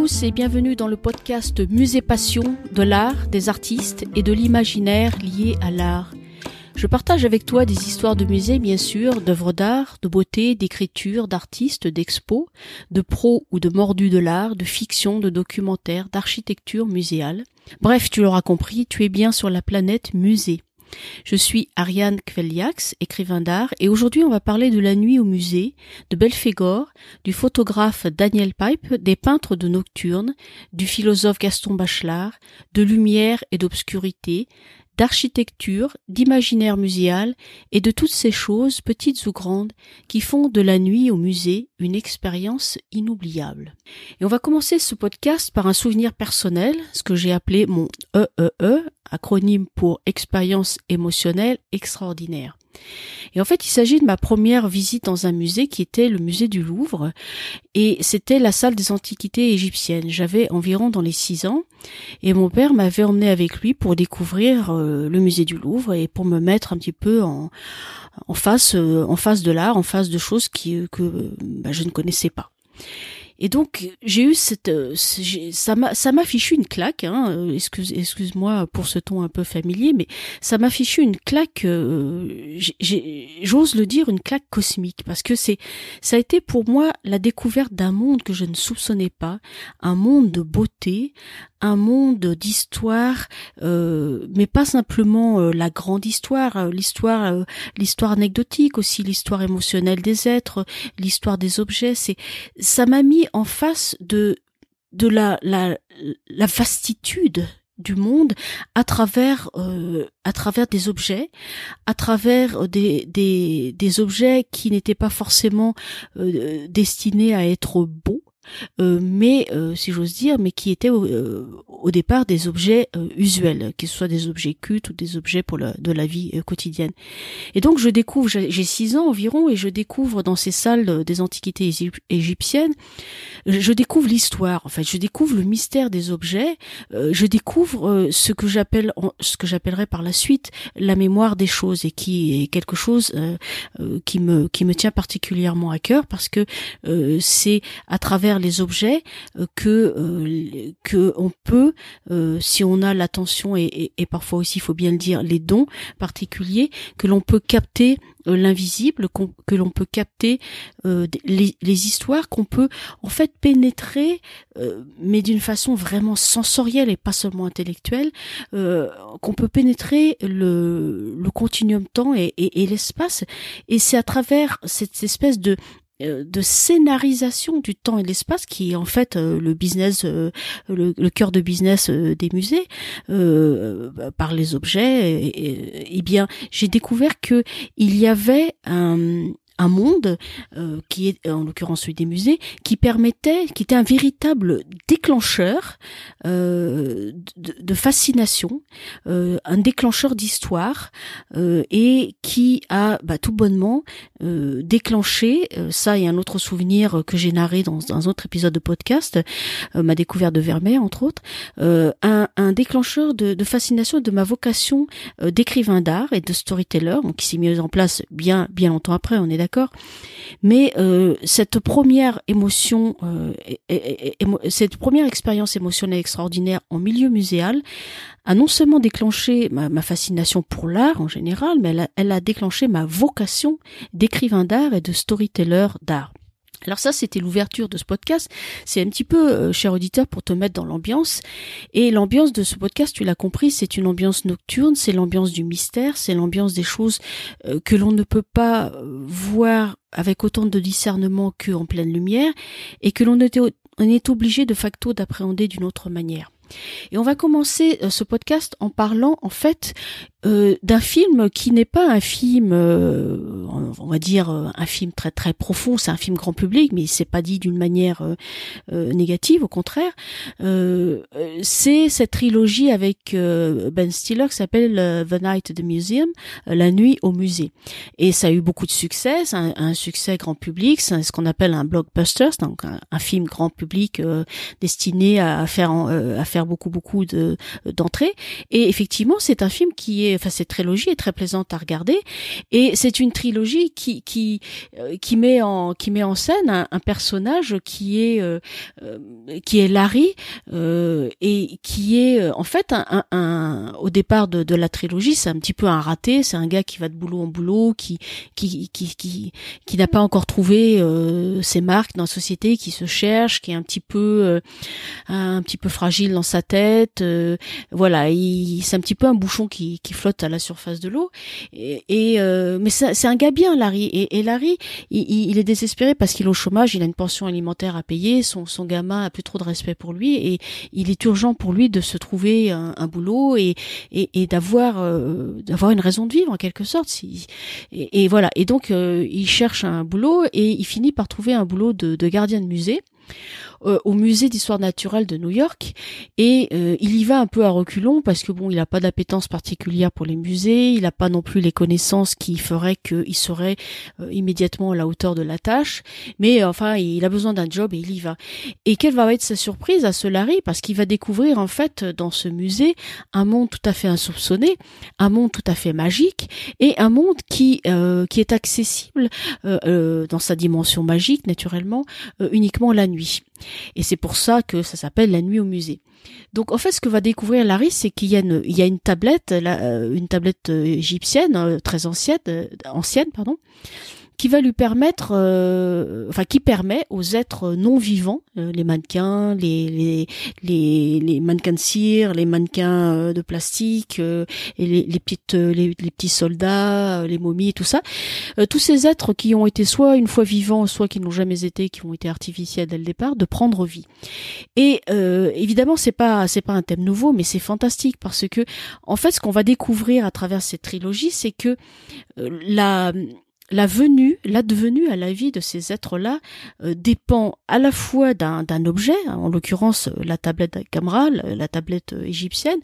Tous et bienvenue dans le podcast Musée Passion de l'art, des artistes et de l'imaginaire lié à l'art. Je partage avec toi des histoires de musées, bien sûr, d'œuvres d'art, de beauté, d'écriture, d'artistes, d'expos, de pros ou de mordus de l'art, de fiction, de documentaires, d'architecture muséale. Bref, tu l'auras compris, tu es bien sur la planète musée. Je suis Ariane Kveliax, écrivain d'art, et aujourd'hui on va parler de la nuit au musée, de Belphégor, du photographe Daniel Pipe, des peintres de nocturne, du philosophe Gaston Bachelard, de lumière et d'obscurité, d'architecture, d'imaginaire muséal et de toutes ces choses, petites ou grandes, qui font de la nuit au musée une expérience inoubliable. Et on va commencer ce podcast par un souvenir personnel, ce que j'ai appelé mon EEE, acronyme pour expérience émotionnelle extraordinaire. Et en fait, il s'agit de ma première visite dans un musée qui était le musée du Louvre et c'était la salle des antiquités égyptiennes. J'avais environ dans les six ans et mon père m'avait emmené avec lui pour découvrir euh, le musée du Louvre et pour me mettre un petit peu en, face, euh, en face de l'art, en face de choses qui, que bah, je ne connaissais pas. Et donc j'ai eu cette, euh, ça m'a, ça m'a fichu une claque. Hein, euh, excuse, excuse-moi pour ce ton un peu familier, mais ça m'a fichu une claque. Euh, j'ose le dire, une claque cosmique, parce que c'est, ça a été pour moi la découverte d'un monde que je ne soupçonnais pas, un monde de beauté, un monde d'histoire, euh, mais pas simplement euh, la grande histoire, euh, l'histoire, l'histoire anecdotique aussi, l'histoire émotionnelle des êtres, l'histoire des objets. C'est, ça m'a mis en face de de la la, la vastitude du monde à travers à travers des objets, à travers des des, des objets qui n'étaient pas forcément destinés à être beaux, euh, mais euh, si j'ose dire, mais qui étaient au, euh, départ des objets usuels, que ce soit des objets cultes ou des objets pour la, de la vie quotidienne. Et donc je découvre, j'ai six ans environ, et je découvre dans ces salles des antiquités égyptiennes, je découvre l'histoire. En fait, je découvre le mystère des objets. je découvre ce que j'appelle, ce que j'appellerai par la suite la mémoire des choses, et qui est quelque chose qui me qui me tient particulièrement à cœur parce que c'est à travers les objets euh, que euh, que on peut, euh, si on a l'attention et, et, parfois aussi, il faut bien le dire, les dons particuliers, que l'on peut capter l'invisible, que l'on peut capter les, les, histoires, qu'on peut en fait pénétrer, mais d'une façon vraiment sensorielle et pas seulement intellectuelle, qu'on peut pénétrer le, le continuum temps et, et, et l'espace. Et c'est à travers cette espèce de euh, de scénarisation du temps et de l'espace qui est en fait euh, le business euh, le, cœur de business des musées par les objets. Et, et bien j'ai découvert que il y avait un un monde euh, qui est en l'occurrence celui des musées qui permettait qui était un véritable déclencheur euh, de, fascination euh, un déclencheur d'histoire et qui a bah, tout bonnement déclenché ça et un autre souvenir que j'ai narré dans, un autre épisode de podcast ma découverte de Vermeer entre autres un, un, déclencheur de, de, fascination de ma vocation d'écrivain d'art et de storyteller donc qui s'est mis en place bien bien longtemps après on est d'accord Mais euh, cette première émotion, euh, cette première expérience émotionnelle extraordinaire en milieu muséal a non seulement déclenché ma, fascination pour l'art en général, mais elle a déclenché ma vocation d'écrivain d'art et de storyteller d'art. Alors ça, c'était l'ouverture de ce podcast. C'est un petit peu, euh, cher auditeur, pour te mettre dans l'ambiance. Et l'ambiance de ce podcast, tu l'as compris, c'est une ambiance nocturne, c'est l'ambiance du mystère, c'est l'ambiance des choses euh, que l'on ne peut pas euh, voir avec autant de discernement qu'en pleine lumière, et que l'on est obligé de facto d'appréhender d'une autre manière. Et on va commencer ce podcast en parlant en fait euh, d'un film qui n'est pas un film, euh, on va dire euh, un film très très profond, c'est un film grand public, mais c'est pas dit d'une manière négative, au contraire. c'est cette trilogie avec Ben Stiller qui s'appelle The Night at the Museum, la nuit au musée. Et ça a eu beaucoup de succès, c'est un, succès grand public, c'est ce qu'on appelle un blockbuster, donc un, film grand public destiné à faire à faire beaucoup beaucoup de d'entrées. Et effectivement, c'est un film qui est, enfin cette trilogie est très plaisante à regarder. Et c'est une trilogie qui qui qui met en qui met en scène un, personnage qui est qui est Larry et qui est en fait un, au départ de, de la trilogie, c'est un petit peu un raté. C'est un gars qui va de boulot en boulot, qui qui qui qui, qui n'a pas encore trouvé ses marques dans la société, qui se cherche, qui est un petit peu un petit peu fragile dans sa tête. Euh, voilà, c'est un petit peu un bouchon qui, qui flotte à la surface de l'eau. Et, euh, mais c'est un gars bien, Larry. Et, et Larry, il, il, est désespéré parce qu'il est au chômage, il a une pension alimentaire à payer, son, son gamin a plus trop de respect pour lui et il est urgent pour lui de se trouver un, un boulot et, et, et d'avoir euh, d'avoir une raison de vivre en quelque sorte. Et, voilà. Et donc il cherche un boulot et il finit par trouver un boulot de, de gardien de musée euh, au musée d'histoire naturelle de New York et euh, il y va un peu à reculons parce que bon, il n'a pas d'appétence particulière pour les musées, il n'a pas non plus les connaissances qui feraient qu'il serait euh, immédiatement à la hauteur de la tâche, mais enfin, il a besoin d'un job et il y va. Et quelle va être sa surprise à ce Larry parce qu'il va découvrir en fait dans ce musée un monde tout à fait insoupçonné, un monde tout à fait magique et un monde qui qui est accessible dans sa dimension magique naturellement uniquement la nuit. Et c'est pour ça que ça s'appelle la nuit au musée. Donc en fait, ce que va découvrir Larry, c'est qu'il y a une, a une tablette, euh, une tablette euh, égyptienne euh, très ancienne, ancienne pardon, qui va lui permettre, euh, enfin qui permet aux êtres non vivants, euh, les mannequins, les, les, les, les, mannequins de cire, les mannequins euh, de plastique, et les, les petites, les, petits soldats, les momies, tout ça, tous ces êtres qui ont été soit une fois vivants, soit qui n'ont jamais été, qui ont été artificiels dès le départ, de prendre vie. Et évidemment, c'est pas c'est pas un thème nouveau, mais c'est fantastique parce que en fait, ce qu'on va découvrir à travers cette trilogie, c'est que la la venue, l'advenue à la vie de ces êtres-là euh, dépend à la fois d'un objet, hein, en l'occurrence euh, la tablette Camral, la tablette euh, égyptienne,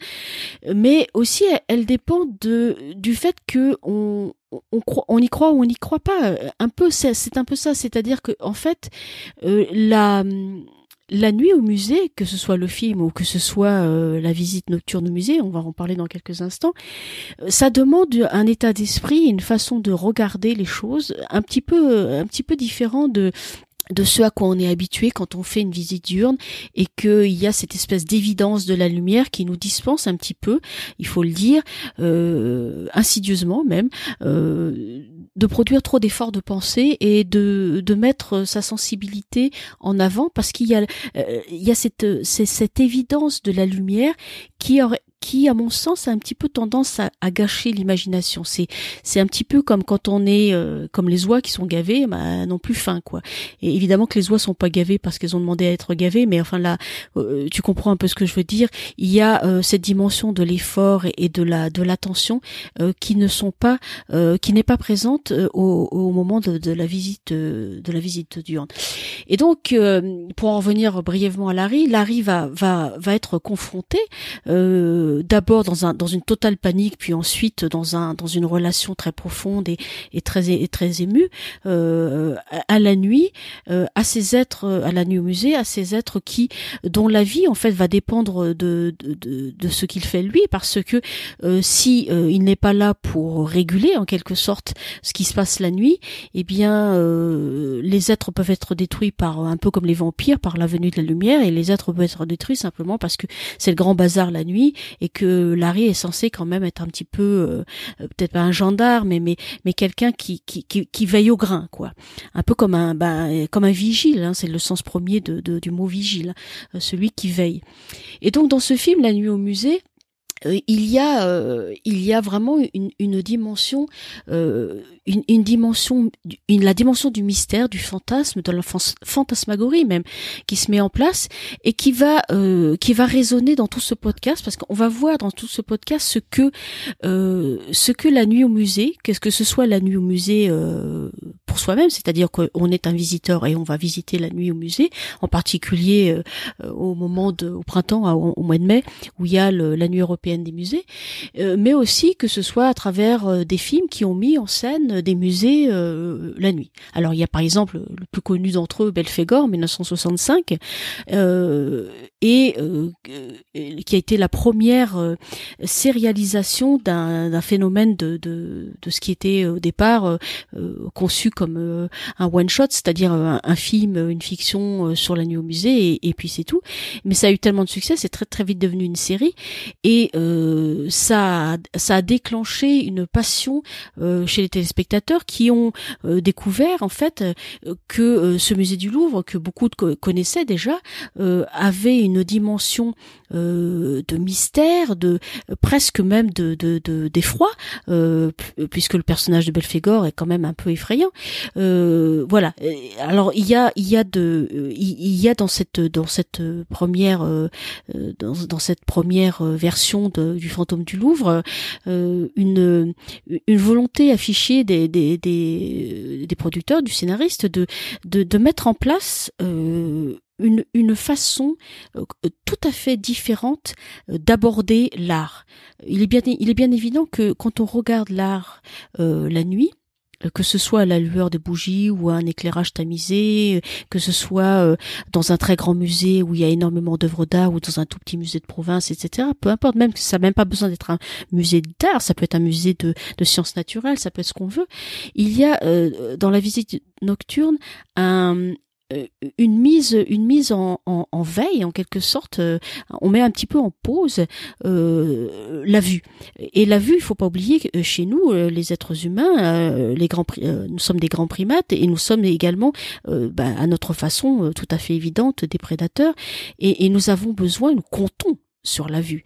mais aussi elle, dépend de du fait que on, on, croit, on y croit ou on n'y croit pas. Un peu, c'est un peu ça, c'est-à-dire que en fait, la la nuit au musée, que ce soit le film ou que ce soit euh, la visite nocturne au musée, on va en parler dans quelques instants, euh, ça demande un état d'esprit, une façon de regarder les choses un petit peu, un petit peu différent de de ce à quoi on est habitué quand on fait une visite diurne et qu'il y a cette espèce d'évidence de la lumière qui nous dispense un petit peu, il faut le dire, euh, insidieusement même, euh, de produire trop d'efforts de pensée et de, de mettre sa sensibilité en avant parce qu'il y a, euh, il y a cette, cette évidence de la lumière qui aurait qui, à mon sens, a un petit peu tendance à, à gâcher l'imagination. C'est c'est un petit peu comme quand on est euh, comme les oies qui sont gavées, bah, non plus faim quoi. Et évidemment que les oies sont pas gavées parce qu'elles ont demandé à être gavées, mais enfin là, euh, tu comprends un peu ce que je veux dire. Il y a euh, cette dimension de l'effort et, de la de l'attention qui ne sont pas qui n'est pas présente au, au, moment de, de, la visite de la visite diurne. Et donc, pour en revenir brièvement à Larry, Larry va va va être confronté. Euh, d'abord dans un dans une totale panique, puis ensuite dans un dans une relation très profonde et, et très et très émue euh, à, la nuit, euh, à ces êtres à la nuit au musée, à ces êtres qui dont la vie en fait va dépendre de de, de, ce qu'il fait lui, parce que euh, si euh, il n'est pas là pour réguler en quelque sorte ce qui se passe la nuit, eh bien les êtres peuvent être détruits par un peu comme les vampires par la venue de la lumière, et les êtres peuvent être détruits simplement parce que c'est le grand bazar la nuit et que Larry est censé quand même être un petit peu euh, euh, peut-être pas un gendarme mais mais mais quelqu'un qui, qui, qui veille au grain quoi. Un peu comme un ben comme un vigile hein, c'est le sens premier de, du mot vigile hein, celui qui veille. Et donc dans ce film La nuit au musée euh, il y a euh, il y a vraiment une, une dimension euh, une, une, dimension une, la dimension du mystère du fantasme de la fantasmagorie même qui se met en place et qui va qui va résonner dans tout ce podcast parce qu'on va voir dans tout ce podcast ce que ce que la nuit au musée qu'est-ce que ce soit la nuit au musée pour soi-même c'est-à-dire qu'on est un visiteur et on va visiter la nuit au musée en particulier au moment de au printemps au, mois de mai où il y a la nuit européenne des musées, mais aussi que ce soit à travers des films qui ont mis en scène des musées la nuit. Alors il y a par exemple le plus connu d'entre eux, Belphégor, 1965, et qui a été la première sérialisation d'un phénomène de, ce qui était au départ conçu comme un one shot, c'est-à-dire un, film, une fiction sur la nuit au musée, et, puis c'est tout. Mais ça a eu tellement de succès, c'est très très vite devenu une série, et euh, ça, ça a déclenché une passion euh, chez les téléspectateurs qui ont euh, découvert en fait que ce musée du Louvre, que beaucoup de connaissaient déjà, avait une dimension de mystère, de presque même de d'effroi, puisque le personnage de Belphégor est quand même un peu effrayant. voilà. Alors il y a il y a de il y a dans cette dans cette première dans cette première version de, du fantôme du Louvre une une volonté affichée des producteurs du scénariste de mettre en place une, façon tout à fait différente d'aborder l'art. Il est bien il est bien évident que quand on regarde l'art la nuit, euh, que ce soit à la lueur des bougies ou à un éclairage tamisé, euh, que ce soit euh, dans un très grand musée où il y a énormément d'œuvres d'art ou dans un tout petit musée de province, etc. Peu importe, même que ça n'a même pas besoin d'être un musée d'art, ça peut être un musée de, de, sciences naturelles, ça peut être ce qu'on veut. Il y a dans la visite nocturne un, euh, une mise une mise en, en, veille en quelque sorte euh, on met un petit peu en pause euh, la vue. Et la vue il faut pas oublier que chez nous les êtres humains les grands nous sommes des grands primates et nous sommes également bah, à notre façon tout à fait évidente des prédateurs. Et, et nous avons besoin nous comptons sur la vue.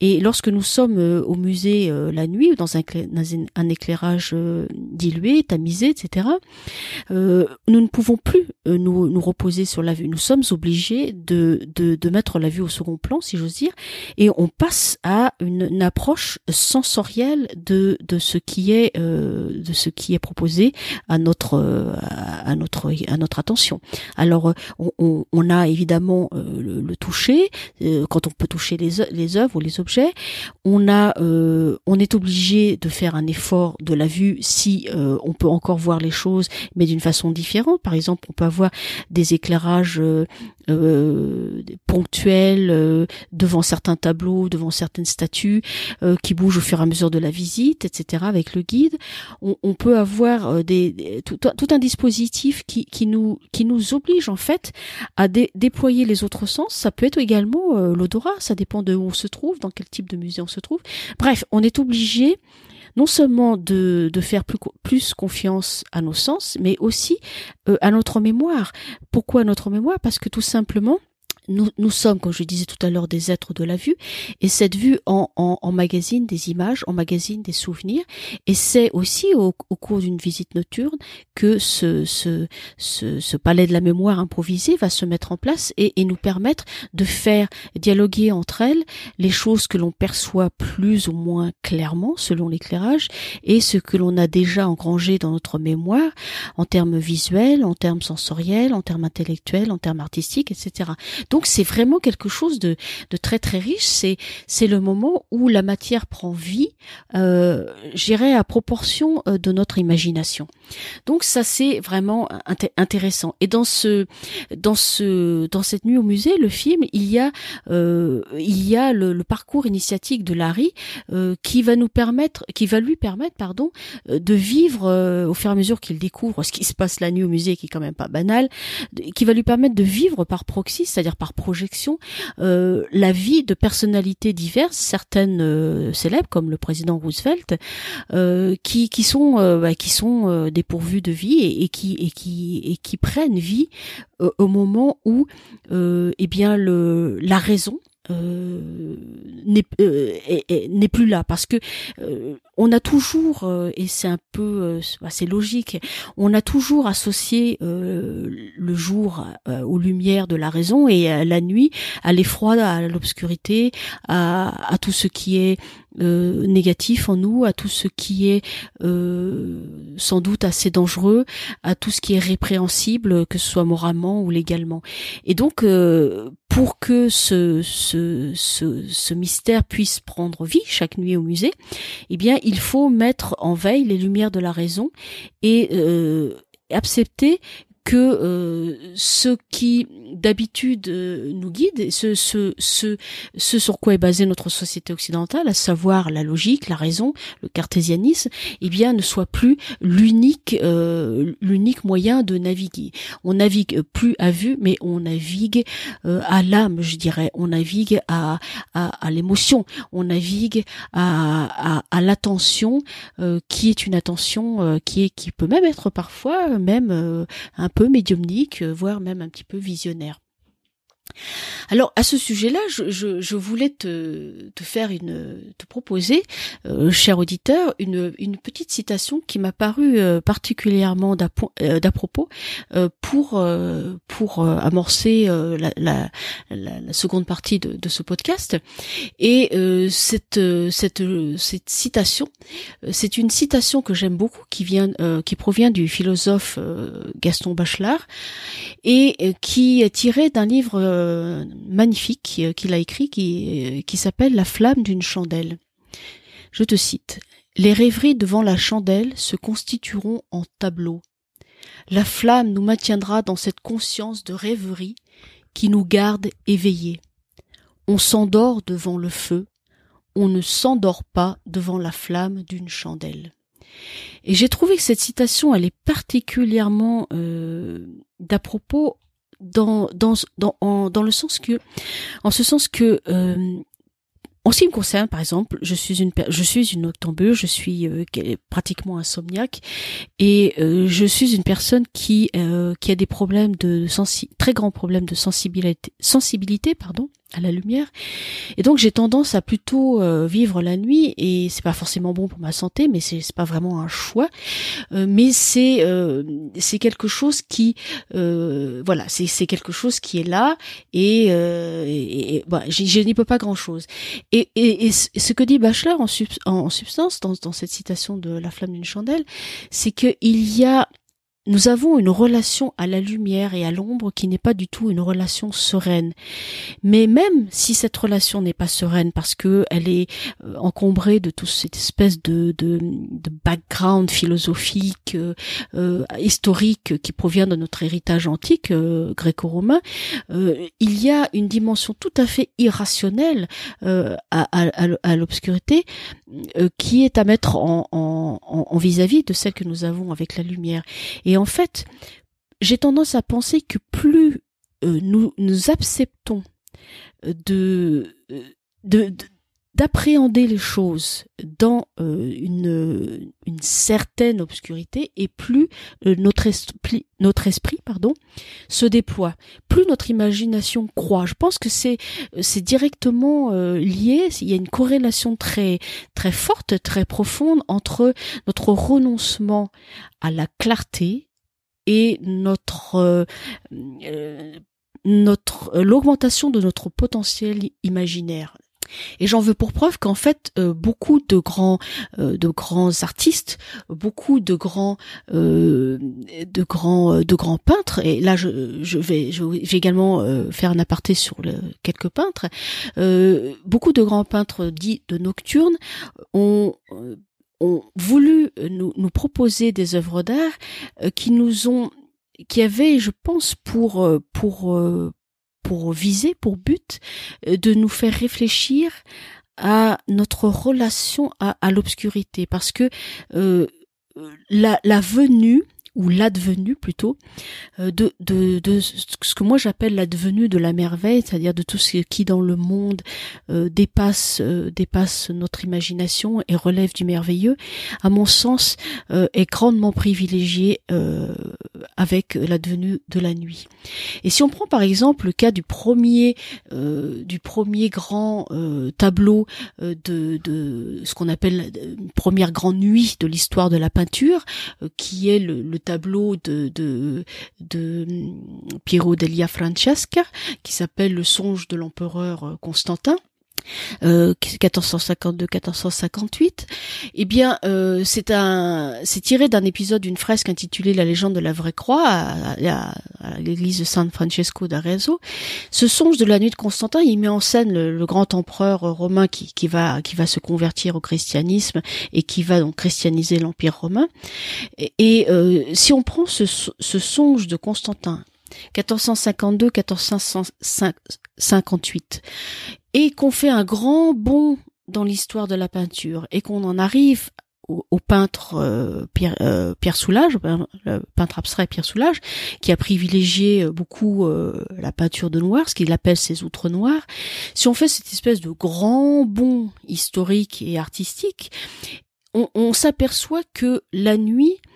Et lorsque nous sommes euh, au musée euh, la nuit ou dans un, un éclairage euh, dilué, tamisé, etc., nous ne pouvons plus nous, nous reposer sur la vue. Nous sommes obligés de, de, mettre la vue au second plan, si j'ose dire, et on passe à une, approche sensorielle de, de ce qui est de ce qui est proposé à notre à notre à notre attention. Alors on, a évidemment le toucher quand on peut toucher les œuvres ou les objets, on a, euh, on est obligé de faire un effort de la vue si euh, on peut encore voir les choses, mais d'une façon différente. Par exemple, on peut avoir des éclairages euh, ponctuels devant certains tableaux, devant certaines statues qui bougent au fur et à mesure de la visite, etc. Avec le guide, on, peut avoir des, tout, un dispositif qui, qui nous qui nous oblige en fait à déployer les autres sens. Ça peut être également l'odorat, ça dépend de où on se trouve, dans quel type de musée on se trouve. Bref, on est obligé non seulement de, de faire plus, plus confiance à nos sens, mais aussi euh, à notre mémoire. Pourquoi notre mémoire? Parce que tout simplement, nous, nous sommes, comme je disais tout à l'heure, des êtres de la vue, et cette vue en, en, magazine des images, en magazine des souvenirs, et c'est aussi au, cours d'une visite nocturne que ce, ce, ce, palais de la mémoire improvisé va se mettre en place et, et nous permettre de faire dialoguer entre elles les choses que l'on perçoit plus ou moins clairement selon l'éclairage et ce que l'on a déjà engrangé dans notre mémoire en termes visuels, en termes sensoriels, en termes intellectuels, en termes artistiques, etc. Donc c'est vraiment quelque chose de, de très très riche. C'est c'est le moment où la matière prend vie, euh, j'irais à proportion euh, de notre imagination. Donc ça c'est vraiment intéressant. Et dans ce dans ce dans cette nuit au musée, le film, il y a euh, il y a le, parcours initiatique de Larry euh, qui va nous permettre, qui va lui permettre, pardon, euh, de vivre euh, au fur et à mesure qu'il découvre ce qui se passe la nuit au musée, qui est quand même pas banal, qui va lui permettre de vivre par proxy, c'est-à-dire par par projection. Euh, la vie de personnalités diverses, certaines euh, célèbres comme le président Roosevelt, euh, qui, qui sont bah, qui sont dépourvues de vie et, qui et qui et qui prennent vie au moment où eh bien le la raison euh, n'est plus là. Parce que on a toujours, euh, et c'est un peu, assez euh, logique, on a toujours associé euh, le jour aux lumières de la raison et la nuit à l'effroi, à l'obscurité, à, à, tout ce qui est euh, négatif en nous, à tout ce qui est euh, sans doute assez dangereux, à tout ce qui est répréhensible, que ce soit moralement ou légalement. Et donc, euh, pour que ce, ce, ce, ce, mystère puisse prendre vie chaque nuit au musée, eh bien, il faut mettre en veille les lumières de la raison et accepter que euh, ce qui d'habitude euh, nous guide, ce, ce, ce, ce sur quoi est basée notre société occidentale, à savoir la logique, la raison, le cartésianisme, eh bien ne soit plus l'unique euh, l'unique moyen de naviguer. On navigue plus à vue, mais on navigue à l'âme, je dirais. On navigue à, à, à l'émotion. On navigue à, à, à l'attention, qui est une attention qui est qui peut même être parfois même un peu médiumnique, euh, voire même un petit peu visionnaire. Alors à ce sujet-là, je, voulais te, faire une, te proposer, euh, cher auditeur, une, petite citation qui m'a paru euh, particulièrement euh, d'à propos pour pour amorcer la, seconde partie de, de ce podcast. Et cette cette cette citation, c'est une citation que j'aime beaucoup, qui vient qui provient du philosophe Gaston Bachelard et qui est tirée d'un livre euh, magnifique euh, qu'il a écrit qui, euh, qui s'appelle La flamme d'une chandelle. Je te cite. Les rêveries devant la chandelle se constitueront en tableaux. La flamme nous maintiendra dans cette conscience de rêverie qui nous garde éveillés. On s'endort devant le feu, on ne s'endort pas devant la flamme d'une chandelle. Et j'ai trouvé que cette citation, elle est particulièrement d'à propos dans dans dans en, dans le sens que en ce sens que euh, en ce qui me concerne, par exemple, je suis une je suis une octambule, je suis euh, pratiquement insomniaque et euh, je suis une personne qui euh, qui a des problèmes de très grands problèmes de sensibilité sensibilité pardon à la lumière. Et donc j'ai tendance à plutôt euh, vivre la nuit et c'est pas forcément bon pour ma santé, mais c'est pas vraiment un choix. Euh, mais c'est euh, c'est quelque chose qui voilà c'est c'est quelque chose qui est là et, et, bah, je n'y peux pas grand chose. Et, ce que dit Bachelor en, substance dans, cette citation de La flamme d'une chandelle, c'est que il y a nous avons une relation à la lumière et à l'ombre qui n'est pas du tout une relation sereine. Mais même si cette relation n'est pas sereine parce que elle est euh, encombrée de toute cette espèce de, background philosophique, euh, euh historique qui provient de notre héritage antique euh, gréco-romain, il y a une dimension tout à fait irrationnelle à, à, à l'obscurité qui est à mettre en, vis-à-vis -vis de celle que nous avons avec la lumière. Et en fait, j'ai tendance à penser que plus euh, nous nous acceptons euh, de, de, d'appréhender les choses dans euh, une, une certaine obscurité et plus notre esprit notre esprit pardon se déploie. Plus notre imagination croît. Je pense que c'est c'est directement lié. Il y a une corrélation très très forte très profonde entre notre renoncement à la clarté et notre euh, euh, notre euh, l'augmentation de notre potentiel imaginaire. Et j'en veux pour preuve qu'en fait beaucoup de grands de grands artistes, beaucoup de grands de grands de grands peintres et là je, je vais je vais également faire un aparté sur le, quelques peintres. beaucoup de grands peintres dits de nocturnes ont ont voulu euh, nous, nous proposer des œuvres d'art euh, qui nous ont qui avaient je pense pour euh, pour pour viser pour but de nous faire réfléchir à notre relation à, à l'obscurité. Parce que la, la venue ou l'advenu plutôt euh, de, de, de ce que moi j'appelle l'advenu de la merveille, c'est-à-dire de tout ce qui dans le monde euh, dépasse euh, dépasse notre imagination et relève du merveilleux, à mon sens est grandement privilégié avec l'advenu de la nuit. Et si on prend par exemple le cas du premier du premier grand tableau de, de ce qu'on appelle une première grande nuit de l'histoire de la peinture, qui est le, le tableau de, de, de Piero Delia Francesca qui s'appelle Le songe de l'empereur Constantin euh, 1452-1458, eh bien, euh, c'est un, c'est tiré d'un épisode d'une fresque intitulée La légende de la vraie croix à, l'église de San Francesco d'Arezzo. Ce songe de la nuit de Constantin, il met en scène le, grand empereur romain qui, qui va, qui va se convertir au christianisme et qui va donc christianiser l'empire romain. Et, euh, si on prend ce songe de Constantin 1452-1458 et qu'on fait un grand bond dans l'histoire de la peinture et qu'on en arrive au, peintre euh, Pierre, euh, Pierre Soulages, le peintre abstrait Pierre Soulages, qui a privilégié beaucoup euh, la peinture de noir, ce qu'il appelle ses outres noirs. Si on fait cette espèce de grand bond historique et artistique, on, s'aperçoit que la nuit euh,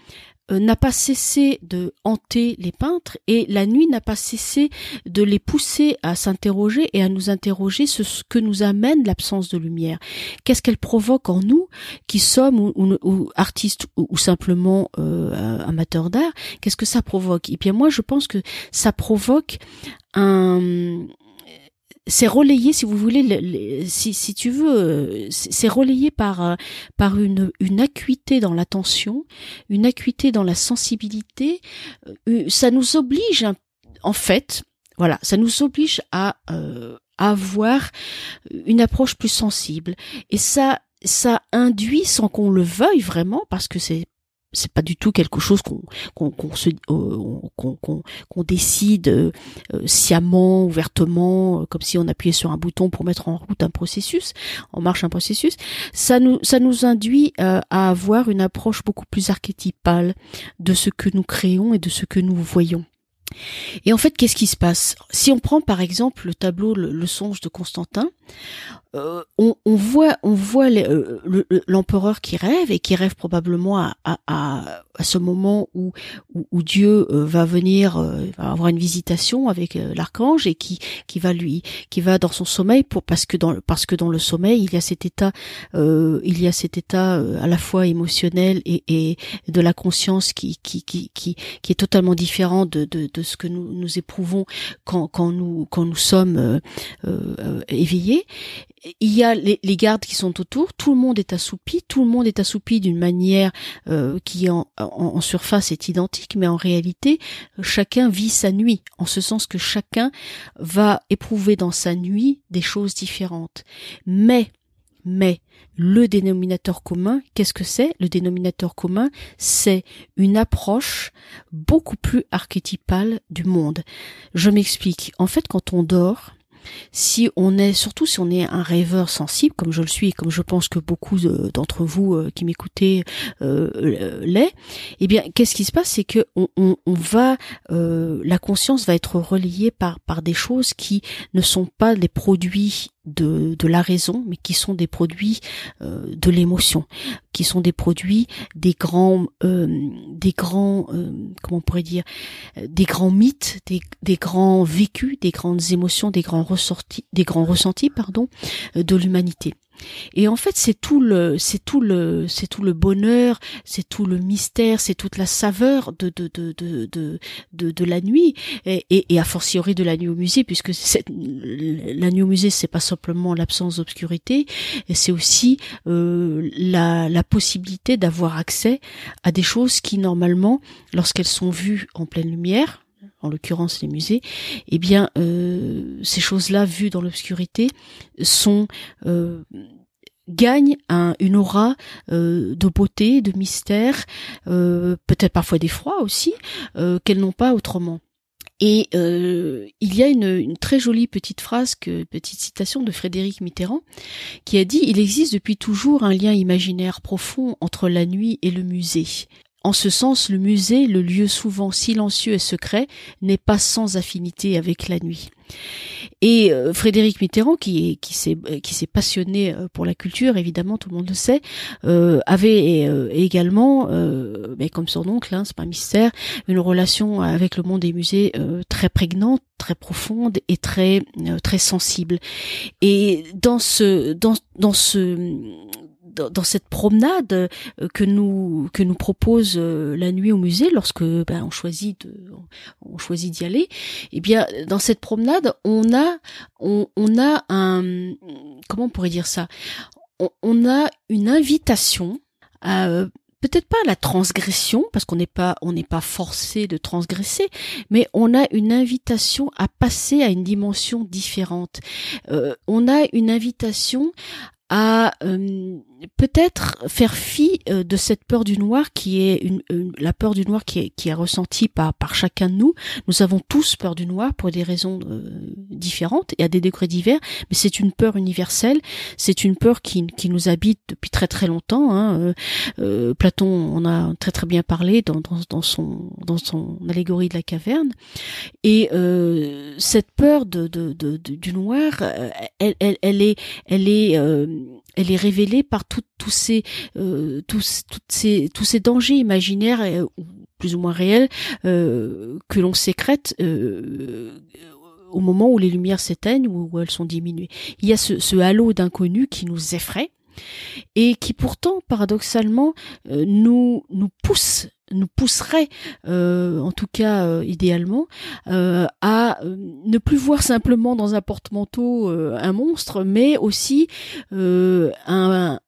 n'a pas cessé de hanter les peintres et la nuit n'a pas cessé de les pousser à s'interroger et à nous interroger sur ce que nous amène l'absence de lumière. Qu'est-ce qu'elle provoque en nous qui sommes ou, artistes ou, simplement euh, amateurs d'art? Qu'est-ce que ça provoque? Et bien moi je pense que ça provoque un c'est relayé, si vous voulez, si, si tu veux, c'est relayé par euh, par une une acuité dans l'attention, une acuité dans la sensibilité. Euh, ça nous oblige, en fait, voilà, ça nous oblige à, euh, avoir une approche plus sensible. Et ça, ça induit, sans qu'on le veuille vraiment, parce que c'est c'est pas du tout quelque chose qu'on qu'on se euh, qu'on qu'on décide euh, sciemment ouvertement euh, comme si on appuyait sur un bouton pour mettre en route un processus en marche un processus. Ça nous ça nous induit à avoir une approche beaucoup plus archétypale de ce que nous créons et de ce que nous voyons. Et en fait, qu'est-ce qui se passe? Si on prend par exemple le tableau le songe de Constantin, euh, on, voit, on voit euh, l'empereur qui rêve et qui rêve probablement à, à, à, ce moment où, où, Dieu euh, va venir va avoir une visitation avec l'archange et qui, qui va lui, qui va dans son sommeil pour parce que dans parce que dans le sommeil il y a cet état, il y a cet état à la fois émotionnel et, et de la conscience qui qui, qui, qui, qui est totalement différent de, de, de ce que nous, nous éprouvons quand, quand nous quand nous sommes éveillés il y a les, gardes qui sont autour, tout le monde est assoupi, tout le monde est assoupi d'une manière euh, qui en, en, surface est identique, mais en réalité, chacun vit sa nuit, en ce sens que chacun va éprouver dans sa nuit des choses différentes. Mais, mais, le dénominateur commun, qu'est-ce que c'est? Le dénominateur commun, c'est une approche beaucoup plus archétypale du monde. Je m'explique. En fait, quand on dort, si on est, surtout si on est un rêveur sensible, comme je le suis et comme je pense que beaucoup d'entre vous euh, qui m'écoutez euh, l'est, eh bien, qu'est-ce qui se passe, c'est que on, on, va, euh, la conscience va être reliée par par des choses qui ne sont pas des produits de, la raison, mais qui sont des produits euh, de l'émotion, qui sont des produits des grands, euh, des grands, euh, comment on pourrait dire, des grands mythes, des, des grands vécus, des grandes émotions, des grands ressortis, des grands ressentis, pardon, de l'humanité. Et en fait, c'est tout le, c'est tout le, c'est tout le bonheur, c'est tout le mystère, c'est toute la saveur de de de de de de, la nuit. Et, et, et, a fortiori de la nuit au musée, puisque la nuit au musée, c'est pas simplement l'absence d'obscurité, c'est aussi euh, la la possibilité d'avoir accès à des choses qui normalement, lorsqu'elles sont vues en pleine lumière, en l'occurrence les musées, eh bien euh, ces choses-là vues dans l'obscurité sont euh, gagnent un, une aura euh, de beauté, de mystère, peut-être parfois d'effroi aussi, qu'elles n'ont pas autrement. Et il y a une, une, très jolie petite phrase, que, petite citation de Frédéric Mitterrand, qui a dit Il existe depuis toujours un lien imaginaire profond entre la nuit et le musée. En ce sens, le musée, le lieu souvent silencieux et secret, n'est pas sans affinité avec la nuit. Et euh, Frédéric Mitterrand, qui, qui s'est euh, qui s'est passionné euh, pour la culture, évidemment, tout le monde le sait, avait également, mais comme son oncle, hein, c'est pas un mystère, une relation avec le monde des musées très prégnante, très profonde et très très sensible. Et dans ce dans dans ce dans, cette promenade que nous que nous propose la nuit au musée lorsque ben, on choisit de, on choisit d'y aller, eh bien dans cette promenade on a on, on a un comment on pourrait dire ça? On, on a une invitation à peut-être pas la transgression parce qu'on n'est pas on n'est pas forcé de transgresser mais on a une invitation à passer à une dimension différente. Euh, on a une invitation à euh, peut-être faire fi euh, de cette peur du noir qui est une, la peur du noir qui est, qui est ressentie par, par chacun de nous. Nous avons tous peur du noir pour des raisons euh, différentes et à des degrés divers, mais c'est une peur universelle. C'est une peur qui, qui nous habite depuis très très longtemps. Hein. Euh, Platon en a très très bien parlé dans, dans, dans, son, dans son allégorie de la caverne. Et cette peur de, de, de, du noir, elle, elle, elle est, elle est elle est révélée par tous ces, euh, tous, ces, tous ces dangers imaginaires euh, plus ou moins réels euh, que l'on sécrète au moment où les lumières s'éteignent ou où elles sont diminuées. Il y a ce, ce halo d'inconnu qui nous effraie et qui pourtant paradoxalement nous nous pousse nous pousserait, euh, en tout cas euh, idéalement, euh, à ne plus voir simplement dans un porte-manteau un monstre, mais aussi un,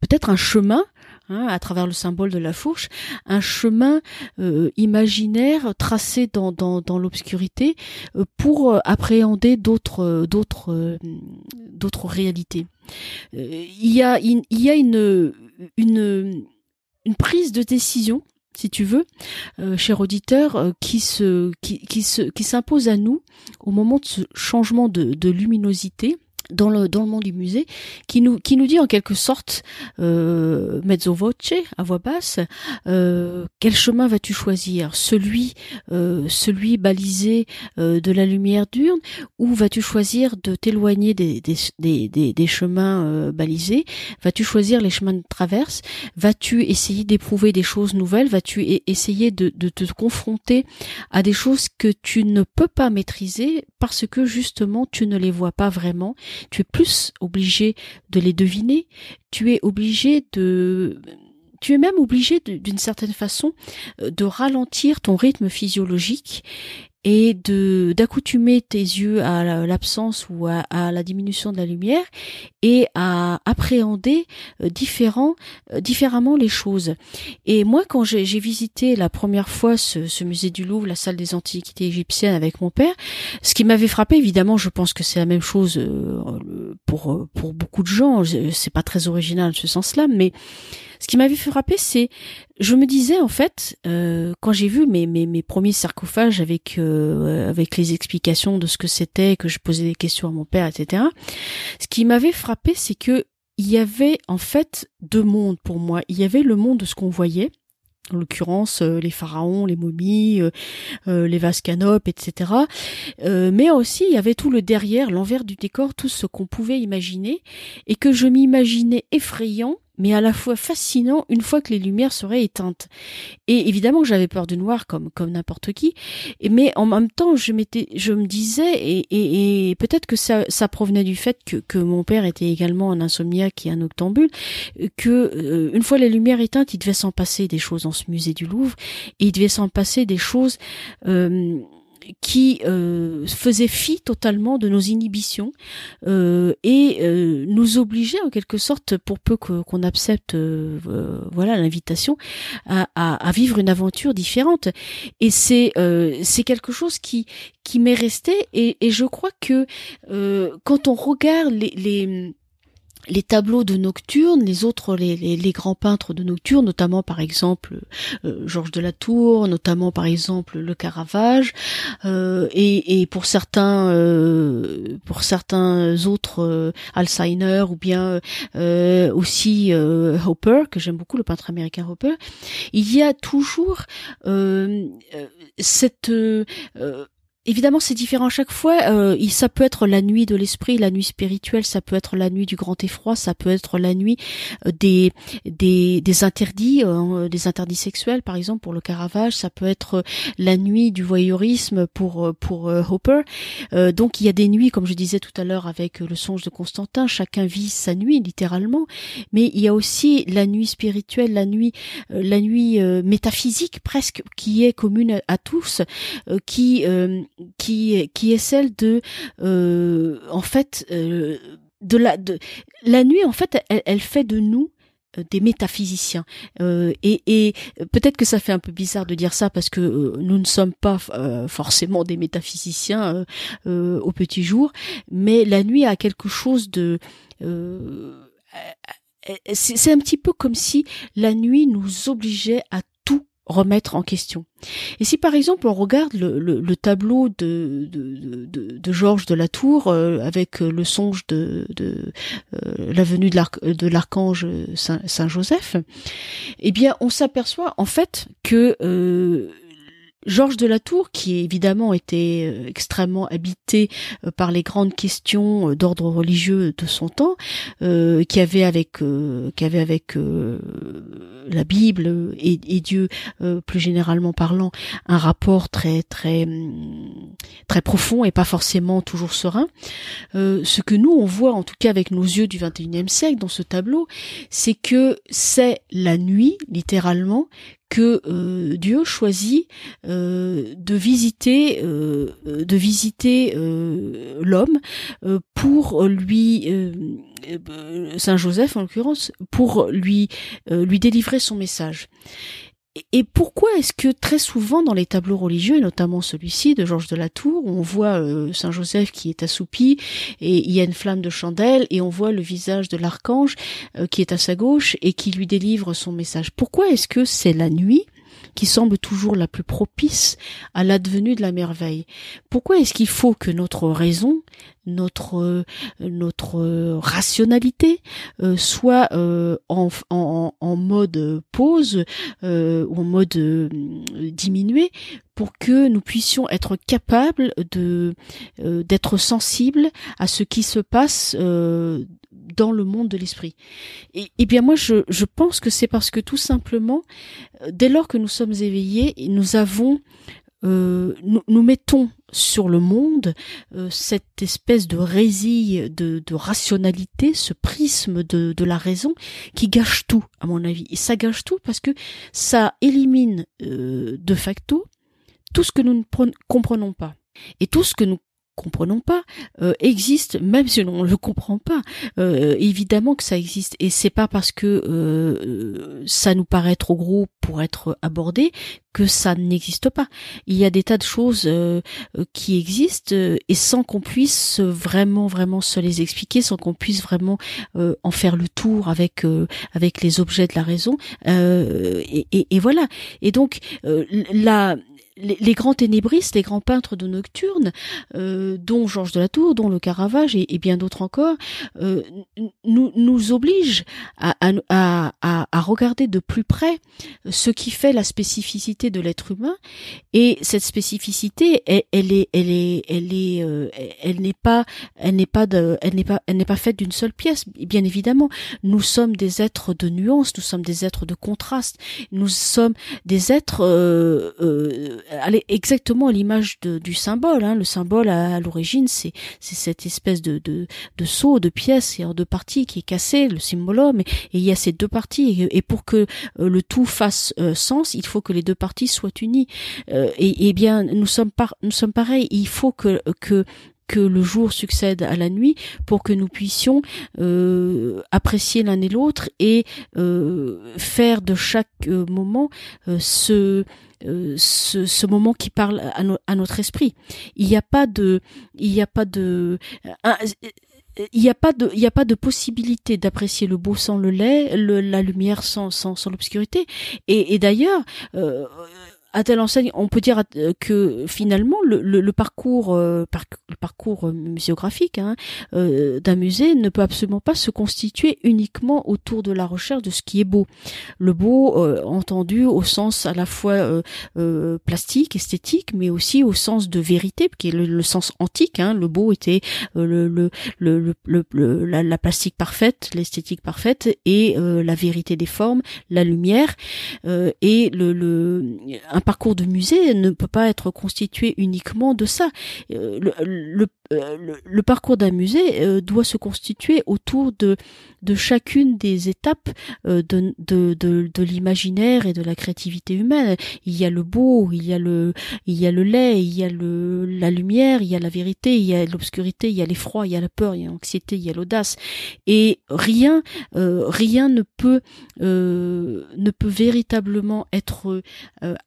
peut-être un chemin Hein, à travers le symbole de la fourche, un chemin imaginaire tracé dans, dans, l'obscurité pour appréhender d'autres d'autres d'autres réalités. il y a y a une une prise de décision si tu veux, euh, cher auditeur, euh, qui se, qui, se, qui s'impose à nous au moment de ce changement de luminosité dans le dans le monde du musée qui nous qui nous dit en quelque sorte euh, mezzo voce à voix basse euh, quel chemin vas-tu choisir? Celui euh, celui balisé euh, de la lumière d'urne ou vas-tu choisir de t'éloigner des des, des, des, chemins euh, balisés? Vas-tu choisir les chemins de traverse? Vas-tu essayer d'éprouver des choses nouvelles? Vas-tu e-, essayer de, de te confronter à des choses que tu ne peux pas maîtriser parce que justement tu ne les vois pas vraiment? Tu es plus obligé de les deviner, tu es obligé de tu es même obligé d'une certaine façon euh, de ralentir ton rythme physiologique et de d'accoutumer tes yeux à l'absence ou à, la diminution de la lumière et à appréhender euh, différent, euh, différemment les choses. Et moi, quand j'ai visité la première fois ce, ce, musée du Louvre, la salle des antiquités égyptiennes avec mon père, ce qui m'avait frappé, évidemment, je pense que c'est la même chose euh, pour pour beaucoup de gens. C'est pas très original ce sens-là, mais ce qui m'avait fait frapper, c'est, je me disais en fait, euh, quand j'ai vu mes, mes, mes, premiers sarcophages avec euh, avec les explications de ce que c'était, que je posais des questions à mon père, etc. Ce qui m'avait frappé, c'est que il y avait en fait deux mondes pour moi. Il y avait le monde de ce qu'on voyait, en l'occurrence euh, les pharaons, les momies, euh, euh, les vases canopes, etc. mais aussi il y avait tout le derrière, l'envers du décor, tout ce qu'on pouvait imaginer et que je m'imaginais effrayant mais à la fois fascinant une fois que les lumières seraient éteintes. Et évidemment, j'avais peur du noir comme comme n'importe qui, mais en même temps, je m'étais, je me disais, et, et, peut-être que ça, ça provenait du fait que, que mon père était également un insomniaque et un octambule, que euh, une fois les lumières éteintes, il devait s'en passer des choses dans ce musée du Louvre, et il devait s'en passer des choses. Euh, qui euh, faisait fi totalement de nos inhibitions euh, et euh, nous obligeait en quelque sorte, pour peu qu'on accepte euh, voilà l'invitation, à, à, à, vivre une aventure différente. Et c'est c'est quelque chose qui qui m'est resté et, et, je crois que quand on regarde les, les les tableaux de Nocturne, les autres, les, les, grands peintres de Nocturne, notamment par exemple euh, Georges de la Tour, notamment par exemple le Caravage, euh, et, et, pour certains, euh, pour certains autres, euh, Alzheimer ou bien aussi Hopper, que j'aime beaucoup, le peintre américain Hopper, il y a toujours cette évidemment, c'est différent à chaque fois. Euh, ça peut être la nuit de l'esprit, la nuit spirituelle, ça peut être la nuit du grand effroi, ça peut être la nuit euh, des des, des interdits, euh, des interdits sexuels, par exemple pour le Caravage, ça peut être la nuit du voyeurisme pour pour Hopper. donc il y a des nuits, comme je disais tout à l'heure avec le songe de Constantin, chacun vit sa nuit littéralement, mais il y a aussi la nuit spirituelle, la nuit la nuit métaphysique presque qui est commune à tous, qui qui qui est celle de euh, en fait euh, de la de la nuit en fait elle, fait de nous euh, des métaphysiciens. Et, et peut-être que ça fait un peu bizarre de dire ça parce que nous ne sommes pas forcément des métaphysiciens au petit jour mais la nuit a quelque chose de c'est un petit peu comme si la nuit nous obligeait à remettre en question. Et si par exemple on regarde le, le, tableau de, de, de, de, Georges de la Tour euh, avec le songe de, de euh, la venue de l'archange Saint, Joseph, eh bien on s'aperçoit en fait que euh, Georges de la Tour, qui évidemment était euh, extrêmement habité euh, par les grandes questions euh, d'ordre religieux de son temps, qui avait avec qui avait avec la Bible et, et Dieu plus généralement parlant un rapport très très très profond et pas forcément toujours serein. ce que nous on voit en tout cas avec nos yeux du 21e siècle dans ce tableau, c'est que c'est la nuit littéralement que euh, Dieu choisit euh, de visiter euh, de visiter l'homme pour lui Saint Joseph en l'occurrence pour lui lui délivrer son message et pourquoi est-ce que très souvent dans les tableaux religieux, et notamment celui-ci de Georges de la Tour, on voit euh, Saint Joseph qui est assoupi et il y a une flamme de chandelle et on voit le visage de l'archange euh, qui est à sa gauche et qui lui délivre son message. Pourquoi est-ce que c'est la nuit qui semble toujours la plus propice à l'advenue de la merveille. Pourquoi est-ce qu'il faut que notre raison, notre notre rationalité euh, soit euh, en, en, en, mode pause euh, ou en mode diminué pour que nous puissions être capables de d'être sensibles à ce qui se passe dans le monde de l'esprit. Et, bien moi, je, je pense que c'est parce que tout simplement, euh, dès lors que nous sommes éveillés, nous avons, euh, nous, nous, mettons sur le monde euh, cette espèce de résille de, de, rationalité, ce prisme de, de, la raison qui gâche tout, à mon avis. Et ça gâche tout parce que ça élimine de facto tout ce que nous ne comprenons pas. Et tout ce que nous comprenons pas. Euh, existe même si on ne le comprend pas. Euh, évidemment que ça existe. Et c'est pas parce que euh, ça nous paraît trop gros pour être abordé que ça n'existe pas. Il y a des tas de choses qui existent et sans qu'on puisse vraiment vraiment se les expliquer sans qu'on puisse vraiment en faire le tour avec avec les objets de la raison. Et, et, et, voilà. Et donc la les, grands ténébristes, les grands peintres de nocturne, euh, dont Georges de la Tour, dont le Caravage et, bien d'autres encore, euh, nous, nous obligent à, à, à, regarder de plus près ce qui fait la spécificité de l'être humain. Et cette spécificité, elle, elle est, elle est, elle est, euh, elle n'est pas, elle n'est pas de, elle n'est pas, elle n'est pas faite d'une seule pièce. Bien évidemment, nous sommes des êtres de nuances, nous sommes des êtres de contraste, nous sommes des êtres aller exactement à l'image du symbole. Hein. Le symbole à, l'origine, c'est cette espèce de de, de saut, de pièce et en deux parties qui est cassé, le symbolum. Et, il y a ces deux parties. Et, pour que euh, le tout fasse euh, sens, il faut que les deux parties soient unies. Euh, et, et, bien, nous sommes par, nous sommes pareils. Il faut que que que le jour succède à la nuit pour que nous puissions euh, apprécier l'un et l'autre et euh, faire de chaque euh, moment ce, ce, moment qui parle à, notre esprit. Il n'y a pas de, il n'y a pas de, il n'y a pas de, il a pas de possibilité d'apprécier le beau sans le lait, le, la lumière sans sans, sans l'obscurité. Et, et d'ailleurs, à telle enseigne, on peut dire que finalement le, parcours, le parcours muséographique hein, d'un musée ne peut absolument pas se constituer uniquement autour de la recherche de ce qui est beau. Le beau, entendu au sens à la fois plastique, esthétique, mais aussi au sens de vérité, qui est le, sens antique. Hein. Le beau était la, la, plastique parfaite, l'esthétique parfaite et la vérité des formes, la lumière euh, et le, le, un parcours de musée ne peut pas être constitué uniquement de ça. Euh, euh, le, parcours d'un musée euh, doit se constituer autour de, de chacune des étapes euh, de, de, de, de l'imaginaire et de la créativité humaine. Il y a le beau, il y a le, il y a le lait, il y a le, la lumière, il y a la vérité, il y a l'obscurité, il y a l'effroi, il y a la peur, il y a l'anxiété, il y a l'audace. Et rien, rien ne peut, ne peut véritablement être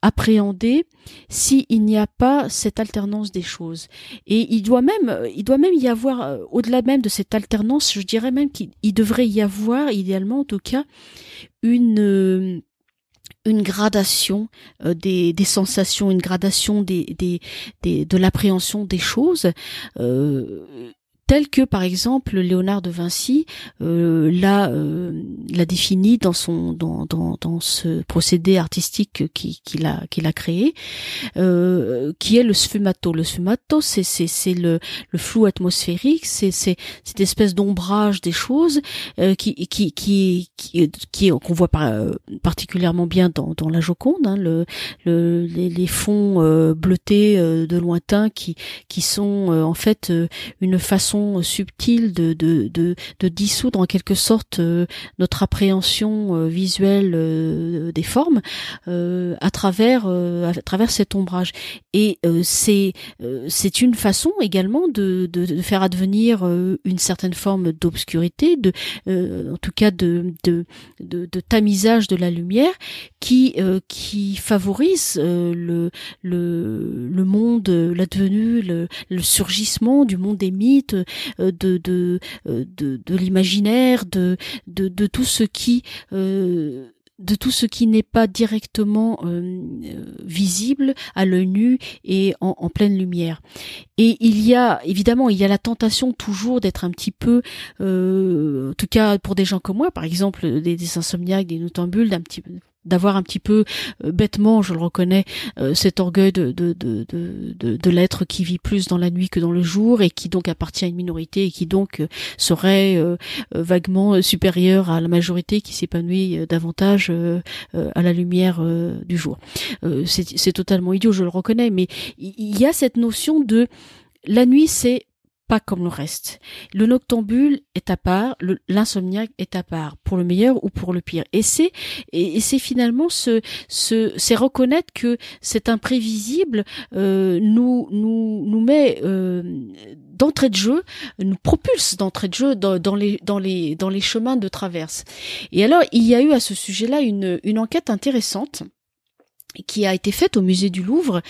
appréhendé s'il n'y a pas cette alternance des choses. Et il doit même euh, il doit même y avoir, euh, au-delà même de cette alternance, je dirais même qu'il devrait y avoir, idéalement en tout cas, une euh, une gradation des, sensations, une gradation de l'appréhension des choses tel que par exemple Léonard de Vinci euh, l'a euh, l'a défini dans son dans, dans, dans ce procédé artistique qu'il a qu'il a créé euh, qui est le sfumato. Le sfumato c'est c'est c'est le le flou atmosphérique c'est c'est cette espèce d'ombrage des choses euh, qui qui qui qui qu'on voit par, particulièrement bien dans dans la Joconde hein, le, le les, les fonds bleutés de lointain qui qui sont en fait une façon subtile de, dissoudre en quelque sorte euh, notre appréhension euh, visuelle euh, des formes à travers à travers cet ombrage. Et c'est c'est une façon également de, faire advenir une certaine forme d'obscurité, de en tout cas de, tamisage de la lumière qui qui favorise le, monde, l'advenu, le, le surgissement du monde des mythes, euh, de euh, de, de l'imaginaire, de, de de tout ce qui euh, de tout ce qui n'est pas directement visible à l'œil nu et en, pleine lumière. Et il y a évidemment il y a la tentation toujours d'être un petit peu, en tout cas pour des gens comme moi, par exemple des, des insomniaques, des notambules, d'un petit d'avoir un petit peu euh, bêtement, je le reconnais, euh, cet orgueil de, de, de, de, l'être qui vit plus dans la nuit que dans le jour et qui donc appartient à une minorité et qui donc euh, serait vaguement supérieur à la majorité qui s'épanouit davantage à la lumière du jour. c'est totalement idiot, je le reconnais, mais il y a cette notion de la nuit c'est pas comme le reste. Le noctambule est à part, l'insomniaque est à part, pour le meilleur ou pour le pire. Et c'est et, c'est finalement ce, ce c'est reconnaître que cet imprévisible euh, nous nous nous met euh, d'entrée de jeu, nous propulse d'entrée de jeu dans, dans, les dans les dans les chemins de traverse. Et alors il y a eu à ce sujet-là une une enquête intéressante qui a été faite au musée du Louvre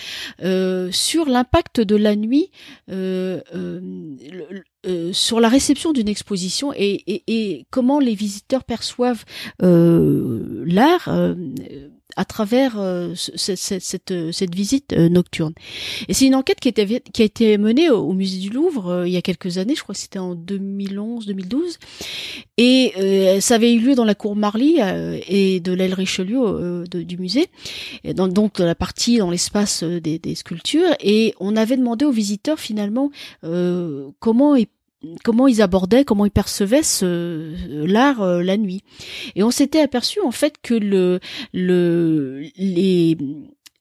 euh, sur l'impact de la nuit euh, euh, sur la réception d'une exposition et, comment les visiteurs perçoivent l'art à travers euh, cette, cette, euh, visite euh, nocturne. Et c'est une enquête qui, était, qui a été menée au, musée du Louvre il y a quelques années, je crois que c'était en 2011-2012, et ça avait eu lieu dans la cour Marly et de l'aile Richelieu du musée, donc dans la partie dans l'espace des, des, sculptures, et on avait demandé aux visiteurs finalement comment ils comment ils abordaient, comment ils percevaient ce l'art euh, la nuit. Et on s'était aperçu en fait que le le les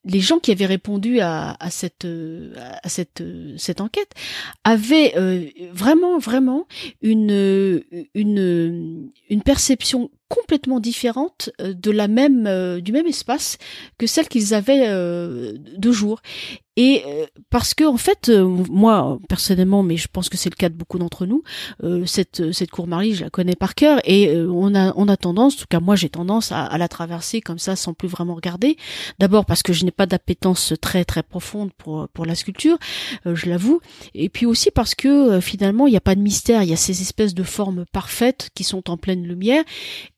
les gens qui avaient répondu à, cette à cette cette enquête avaient euh, vraiment vraiment une une perception complètement différente euh, de la même du même espace que celle qu'ils avaient de jour. Et euh, parce que en fait, euh, moi personnellement, mais je pense que c'est le cas de beaucoup d'entre nous, euh, cette cette cour Marie, je la connais par cœur et on a on a tendance, en tout cas moi j'ai tendance à, à, la traverser comme ça sans plus vraiment regarder. D'abord parce que je n'ai pas d'appétence très très profonde pour pour la sculpture, je l'avoue, et puis aussi parce que finalement il n'y a pas de mystère, il y a ces espèces de formes parfaites qui sont en pleine lumière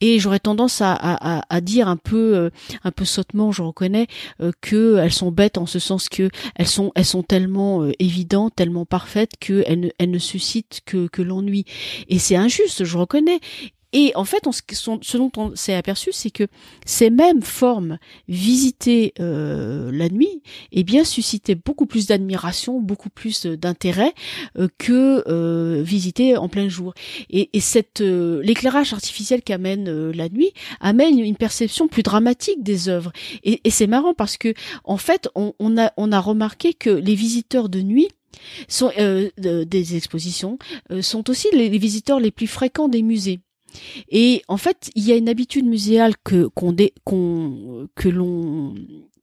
Et j'aurais tendance à, à, à, dire un peu, euh, un peu sottement, je reconnais, euh, que elles sont bêtes en ce sens que elles sont, elles sont tellement évidentes, tellement parfaites qu'elles ne, elles ne suscitent que, que l'ennui. Et c'est injuste, je reconnais. Et en fait, ce dont on s'est aperçu, c'est que ces mêmes formes visitées euh, la nuit, eh bien, suscitaient beaucoup plus d'admiration, beaucoup plus d'intérêt euh, que euh, visitées en plein jour. Et, et cette euh, l'éclairage artificiel qu'amène la nuit amène une perception plus dramatique des œuvres. Et, et c'est marrant parce que en fait, on, on, a on a remarqué que les visiteurs de nuit sont des expositions sont aussi les visiteurs les plus fréquents des musées. Et en fait, il y a une habitude muséale que qu'on que l'on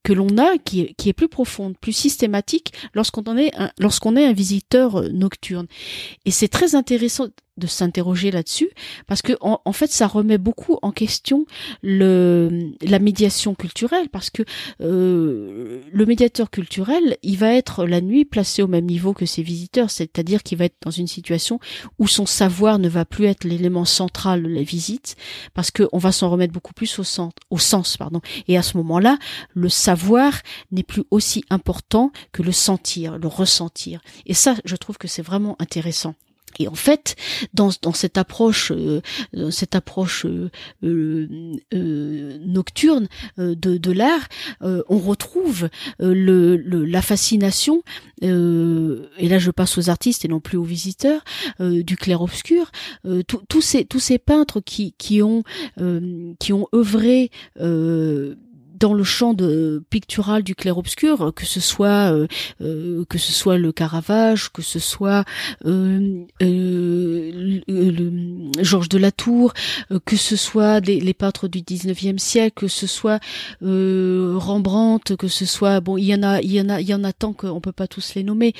que l'on a qui est, qui est plus profonde, plus systématique lorsqu'on est lorsqu'on est un visiteur nocturne. Et c'est très intéressant de s'interroger là-dessus parce que en, fait ça remet beaucoup en question le la médiation culturelle parce que euh, le médiateur culturel il va être la nuit placé au même niveau que ses visiteurs c'est-à-dire qu'il va être dans une situation où son savoir ne va plus être l'élément central de la visite parce que on va s'en remettre beaucoup plus au centre au sens pardon. Et à ce moment-là le savoir n'est plus aussi important que le sentir le ressentir. Et ça je trouve que c'est vraiment intéressant et en fait, dans, dans cette approche, euh, cette approche euh, euh, nocturne de, de l'art, on retrouve le, la fascination. et là, je passe aux artistes et non plus aux visiteurs du clair-obscur. tous ces tous ces peintres qui qui ont qui ont œuvré dans le champ de pictural du clair-obscur, que ce soit euh, euh, que ce soit le Caravage, que ce soit euh, le, Georges de la Tour, que ce soit les peintres du 19e siècle, que ce soit Rembrandt, que ce soit bon, il y en a, il y en a, il y en a tant qu'on peut pas tous les nommer,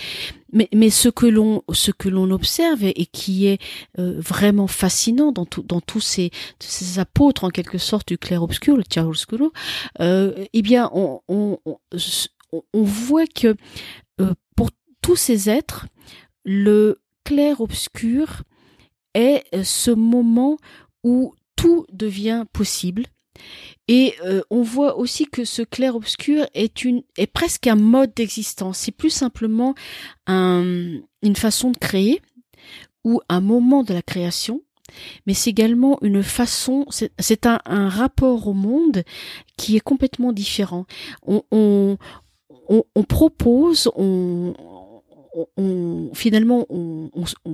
mais, mais ce que l'on ce que l'on observe et, qui est euh, vraiment fascinant dans tout, dans tous ces, ces apôtres en quelque sorte du clair obscur, le chiaroscuro, euh, eh bien on, on, on, voit que euh, pour tous ces êtres, le clair obscur est euh, ce moment où tout devient possible et euh, on voit aussi que ce clair-obscur est une est presque un mode d'existence. C'est plus simplement un, une façon de créer ou un moment de la création, mais c'est également une façon, c'est un, un, rapport au monde qui est complètement différent. On, on, on, propose, on, on, finalement, on,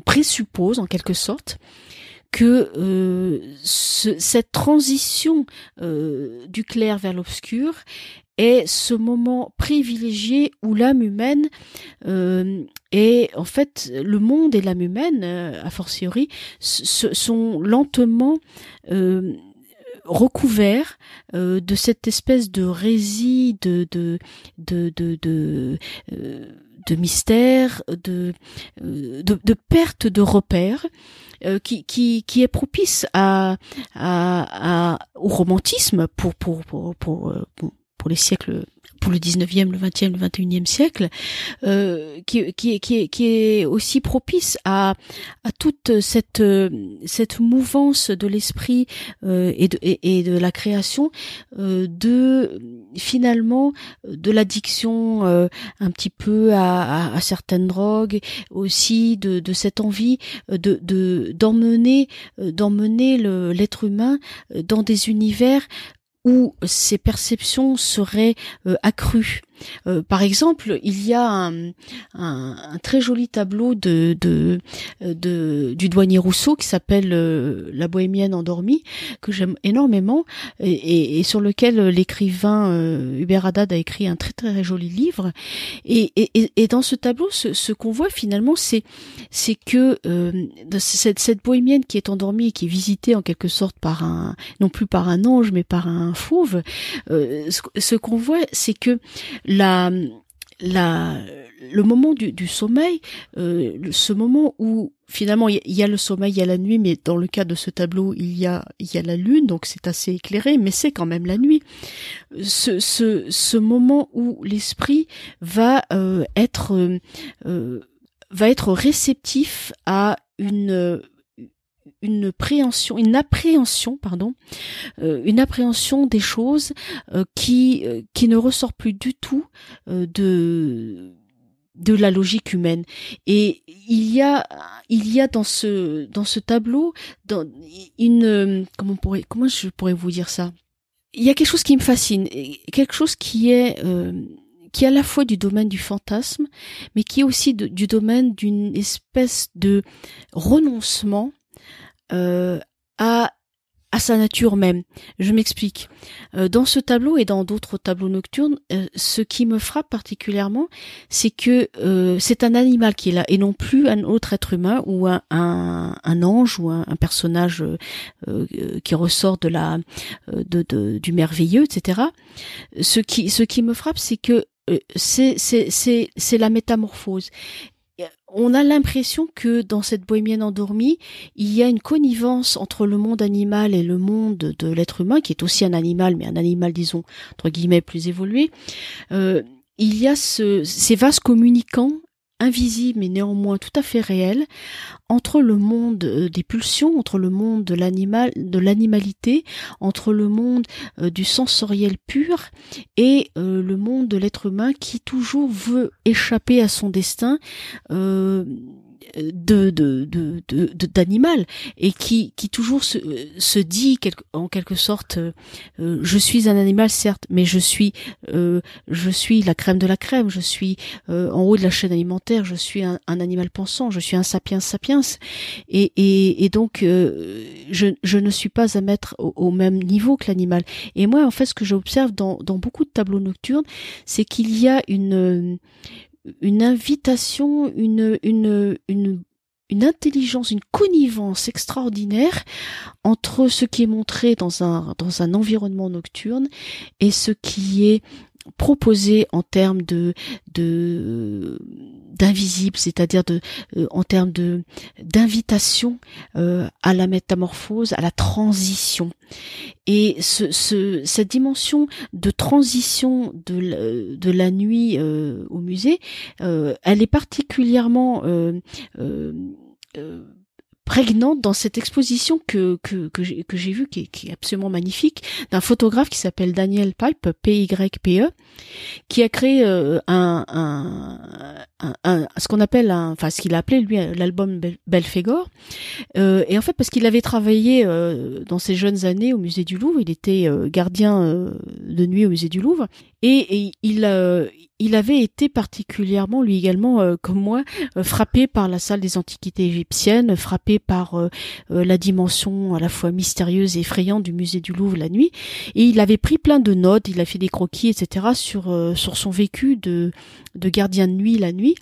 présuppose en quelque sorte que euh, cette transition euh, du clair vers l'obscur est ce moment privilégié où l'âme humaine euh, et en fait le monde et l'âme humaine a fortiori sont lentement recouverts de cette espèce de de de, de, de de mystère, de, de, de, perte de repères, euh, qui, qui, qui est propice à, à, à au romantisme pour, pour, pour, pour, euh, pour les siècles pour le 19e, le 20e, le 21e siècle, euh, qui, qui, qui, qui est aussi propice à, à toute cette, cette mouvance de l'esprit euh, et, de, et, de la création, euh, de finalement de l'addiction euh, un petit peu à, à, certaines drogues, aussi de, de cette envie de d'emmener d'emmener l'être humain dans des univers où ces perceptions seraient euh, accrues euh, par exemple, il y a un, un, très joli tableau de, de, de du douanier Rousseau qui s'appelle euh, La Bohémienne endormie que j'aime énormément et, et, sur lequel l'écrivain euh, Hubert Haddad a écrit un très très joli livre. Et, et, et dans ce tableau, ce, ce qu'on voit finalement, c'est c'est que cette, cette bohémienne qui est endormie et qui est visitée en quelque sorte par un non plus par un ange mais par un fauve, ce, ce qu'on voit, c'est que la, la, le moment du, du sommeil, euh, ce moment où finalement il y, a le sommeil, il y a la nuit, mais dans le cas de ce tableau, il y a, il y a la lune, donc c'est assez éclairé, mais c'est quand même la nuit. Ce, ce, ce moment où l'esprit va euh, être euh, va être réceptif à une une préhension, une appréhension, pardon, une appréhension des choses qui qui ne ressort plus du tout de de la logique humaine. Et il y a il y a dans ce dans ce tableau dans une comment pourrait comment je pourrais vous dire ça? Il y a quelque chose qui me fascine quelque chose qui est euh, qui est à la fois du domaine du fantasme mais qui est aussi du domaine d'une espèce de renoncement euh, à à sa nature même. Je m'explique. Euh, dans ce tableau et dans d'autres tableaux nocturnes, euh, ce qui me frappe particulièrement, c'est que euh, c'est un animal qui est là et non plus un autre être humain ou un, un, ange ou un, personnage qui ressort de la de, de, du merveilleux, etc. Ce qui ce qui me frappe, c'est que c'est c'est c'est la métamorphose on a l'impression que dans cette bohémienne endormie, il y a une connivence entre le monde animal et le monde de l'être humain, qui est aussi un animal, mais un animal, disons, entre guillemets, plus évolué. Euh, il y a ce, ces vases communicants invisible mais néanmoins tout à fait réel entre le monde euh, des pulsions, entre le monde de l'animal, de l'animalité, entre le monde euh, du sensoriel pur et euh, le monde de l'être humain qui toujours veut échapper à son destin de de d'animal et qui qui toujours se, se dit en quelque sorte euh, euh, je suis un animal certes mais je suis euh, je suis la crème de la crème je suis en haut de la chaîne alimentaire je suis un, animal pensant je suis un sapiens sapiens et et, et donc je je ne suis pas à mettre au, au même niveau que l'animal. Et moi en fait ce que j'observe dans dans beaucoup de tableaux nocturnes c'est qu'il y a une une invitation, une, intelligence, une connivence extraordinaire entre ce qui est montré dans un environnement nocturne et ce qui est proposé en termes de, de d'invisible, c'est-à-dire de euh, en termes de d'invitation euh, à la métamorphose, à la transition. Et ce, ce, cette dimension de transition de la, de la nuit euh, au musée, elle est particulièrement prégnante dans cette exposition que que que j'ai, que j'ai vue qui est, qui est absolument magnifique d'un photographe qui s'appelle Daniel Pipe P Y P E qui a créé euh, un, un, un, ce qu'on appelle un, enfin ce qu'il a appelé lui l'album Belphégor. Euh, et en fait parce qu'il avait travaillé euh, dans ses jeunes années au musée du Louvre il était euh, gardien de nuit au musée du Louvre et, et il avait été particulièrement, lui également, euh, comme moi, euh, frappé par la salle des antiquités égyptiennes, frappé par euh, la dimension à la fois mystérieuse et effrayante du musée du Louvre la nuit. Et il avait pris plein de notes, il a fait des croquis, etc. sur sur son vécu de de gardien de nuit la nuit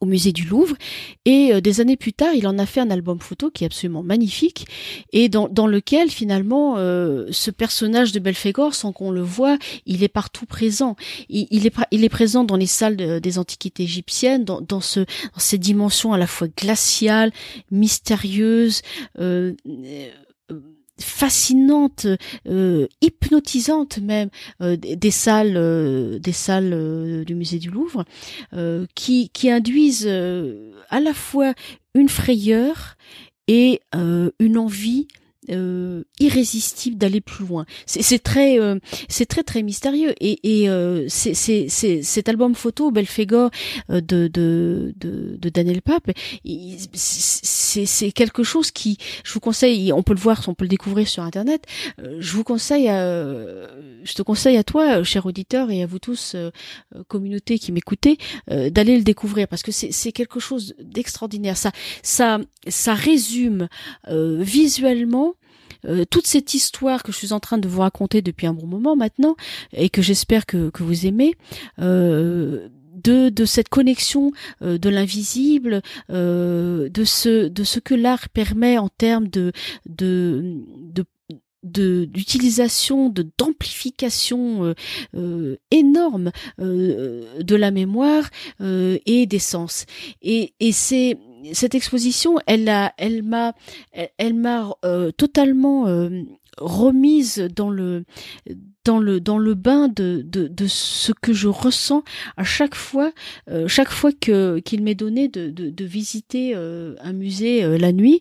au musée du Louvre. Et euh, des années plus tard il en a fait un album photo qui est absolument magnifique et dans, dans lequel finalement euh, ce personnage de Belphégor sans qu'on le voit il est partout présent. Il, est, il est présent dans les salles des antiquités égyptiennes dans, dans, ce, dans ces dimensions à la fois glaciales mystérieuses euh, fascinante, euh, hypnotisante même euh, des salles, euh, des salles du musée du Louvre, qui, qui induisent à la fois une frayeur et une envie euh, irrésistible d'aller plus loin. C'est très, euh, c'est très très mystérieux. Et, et euh, c'est cet album photo Belphégor euh, de, de, de, de Daniel Pape, c'est quelque chose qui, je vous conseille, on peut le voir, on peut le découvrir sur internet. je vous conseille, à, je te conseille à toi, cher auditeur, et à vous tous, communauté qui m'écoutez, d'aller le découvrir parce que c'est quelque chose d'extraordinaire. Ça, ça, ça résume visuellement euh, toute cette histoire que je suis en train de vous raconter depuis un bon moment maintenant et que j'espère que, que vous aimez. Euh, de, de cette connexion euh, de l'invisible, de ce de ce que l'art permet en termes de de, de d'utilisation de d'amplification énorme de la mémoire et des sens et et c'est cette exposition, elle m'a, elle, euh, totalement euh, remise dans le dans le dans le bain de ce que je ressens à chaque fois chaque fois que qu'il m'est donné de, de visiter un musée la nuit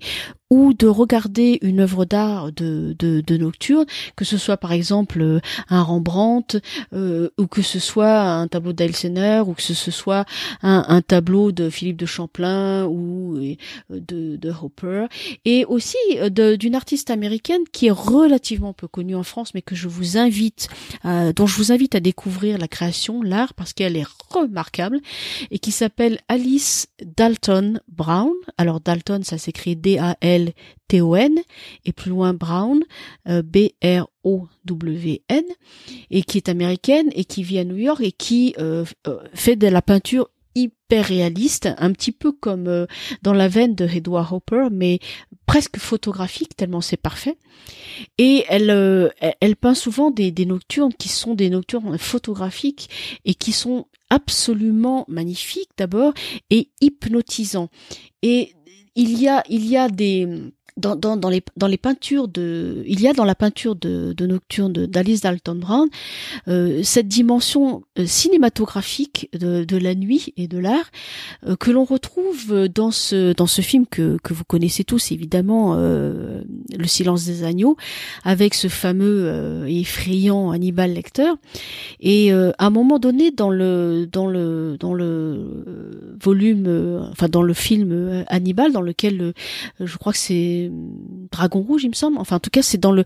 ou de regarder une œuvre d'art de, de, de, nocturne, que ce soit par exemple euh, un Rembrandt, euh, ou que ce soit un tableau d'Elsener, ou que ce soit un, un, tableau de Philippe de Champlain ou euh, de, de Hopper, et aussi d'une artiste américaine qui est relativement peu connue en France, mais que je vous invite, dont je vous invite à découvrir la création, l'art, parce qu'elle est remarquable, et qui s'appelle Alice Dalton Brown. Alors Dalton, ça s'écrit D-A-L T-O-N et plus loin Brown, euh, B-R-O-W-N, et qui est américaine et qui vit à New York et qui euh, euh, fait de la peinture hyper réaliste, un petit peu comme dans la veine de Edward Hopper, mais presque photographique tellement c'est parfait. Et elle, elle peint souvent des, des nocturnes qui sont des nocturnes photographiques et qui sont absolument magnifiques d'abord et hypnotisants. Et il y a, il y a des, dans, dans, dans, les, dans les peintures de, il y a dans la peinture de, de Nocturne d'Alice Dalton Brown euh, cette dimension euh, cinématographique de, de, la nuit et de l'art euh, que l'on retrouve dans ce dans ce film que, que vous connaissez tous évidemment, euh, Le Silence des agneaux, avec ce fameux et effrayant Hannibal Lecter. Et à un moment donné dans le dans le dans le volume, enfin dans le film Hannibal, dans lequel je crois que c'est Dragon Rouge, il me semble. Enfin, en tout cas, c'est dans le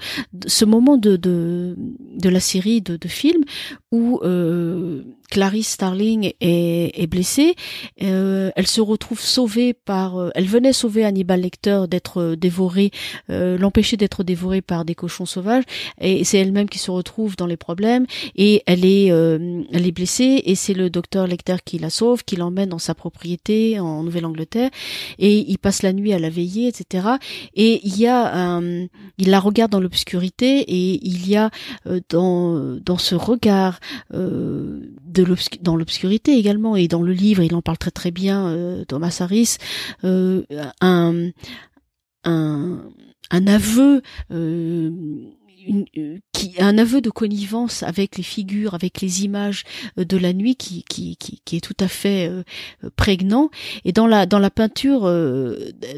ce moment de de, de la série de, de films où euh, Clarice Starling est, est blessée. Euh, elle se retrouve sauvée par. Euh, elle venait sauver Hannibal Lecter d'être dévoré, l'empêcher d'être dévoré par des cochons sauvages. Et c'est elle-même qui se retrouve dans les problèmes. Et elle est elle est blessée. Et c'est le docteur Lecter qui la sauve, qui l'emmène dans sa propriété en Nouvelle-Angleterre. Et il passe la nuit à la veiller, etc. Et il y a il la regarde dans l'obscurité et il y a dans dans ce regard euh, de dans l'obscurité également et dans le livre il en parle très très bien euh, Thomas Harris euh, un, un un aveu une, euh, un aveu de connivence avec les figures, avec les images euh, de la nuit qui, qui, qui, qui est tout à fait euh, prégnant. Et dans la dans la peinture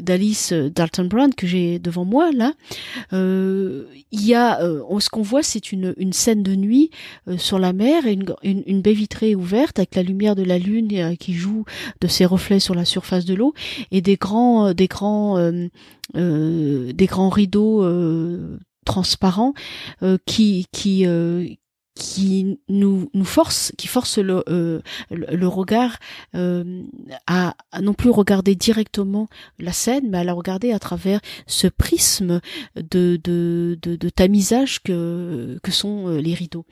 d'Alice Dalton Brown que j'ai devant moi là, il y a ce qu'on voit, c'est une, une scène de nuit sur la mer et une, une, une, baie vitrée ouverte avec la lumière de la lune qui joue de ses reflets sur la surface de l'eau et des grands des grands des grands rideaux transparent euh, qui qui euh, qui nous nous force qui force le euh, le, regard à, à, non plus regarder directement la scène mais à la regarder à travers ce prisme de de de, de tamisage que que sont les rideaux.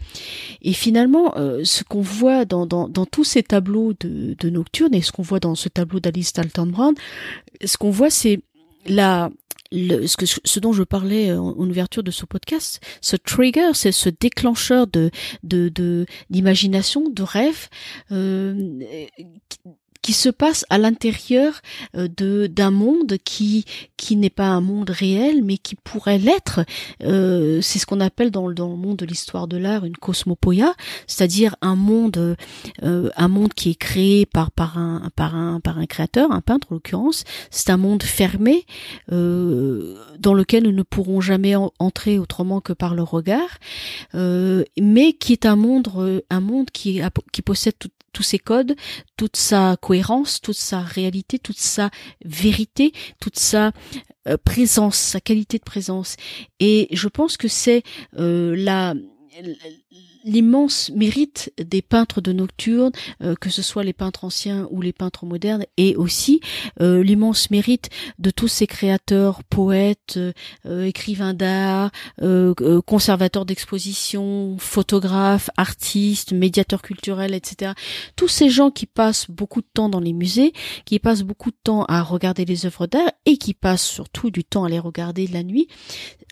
Et finalement ce qu'on voit dans, dans dans tous ces tableaux de de nocturne et ce qu'on voit dans ce tableau d'Alice Dalton Brown ce qu'on voit c'est la le, ce, que, ce dont je parlais en, en, ouverture de ce podcast, ce trigger, c'est ce déclencheur de de d'imagination, de, de, rêve, euh, qui se passe à l'intérieur euh, de d'un monde qui qui n'est pas un monde réel mais qui pourrait l'être euh, c'est ce qu'on appelle dans, dans le monde de l'histoire de l'art une cosmopoia c'est-à-dire un monde euh, un monde qui est créé par par un par un par un créateur un peintre en l'occurrence. C'est un monde fermé dans lequel nous ne pourrons jamais entrer autrement que par le regard mais qui est un monde un monde qui qui possède tout, tous ses codes, toute sa cohérence, toute sa réalité, toute sa vérité, toute sa euh, présence, sa qualité de présence. Et je pense que c'est euh, la l'immense mérite des peintres de nocturne, euh, que ce soit les peintres anciens ou les peintres modernes, et aussi euh, l'immense mérite de tous ces créateurs, poètes, euh, écrivains d'art, conservateurs d'exposition, photographes, artistes, médiateurs culturels, etc. Tous ces gens qui passent beaucoup de temps dans les musées, qui passent beaucoup de temps à regarder les œuvres d'art et qui passent surtout du temps à les regarder la nuit,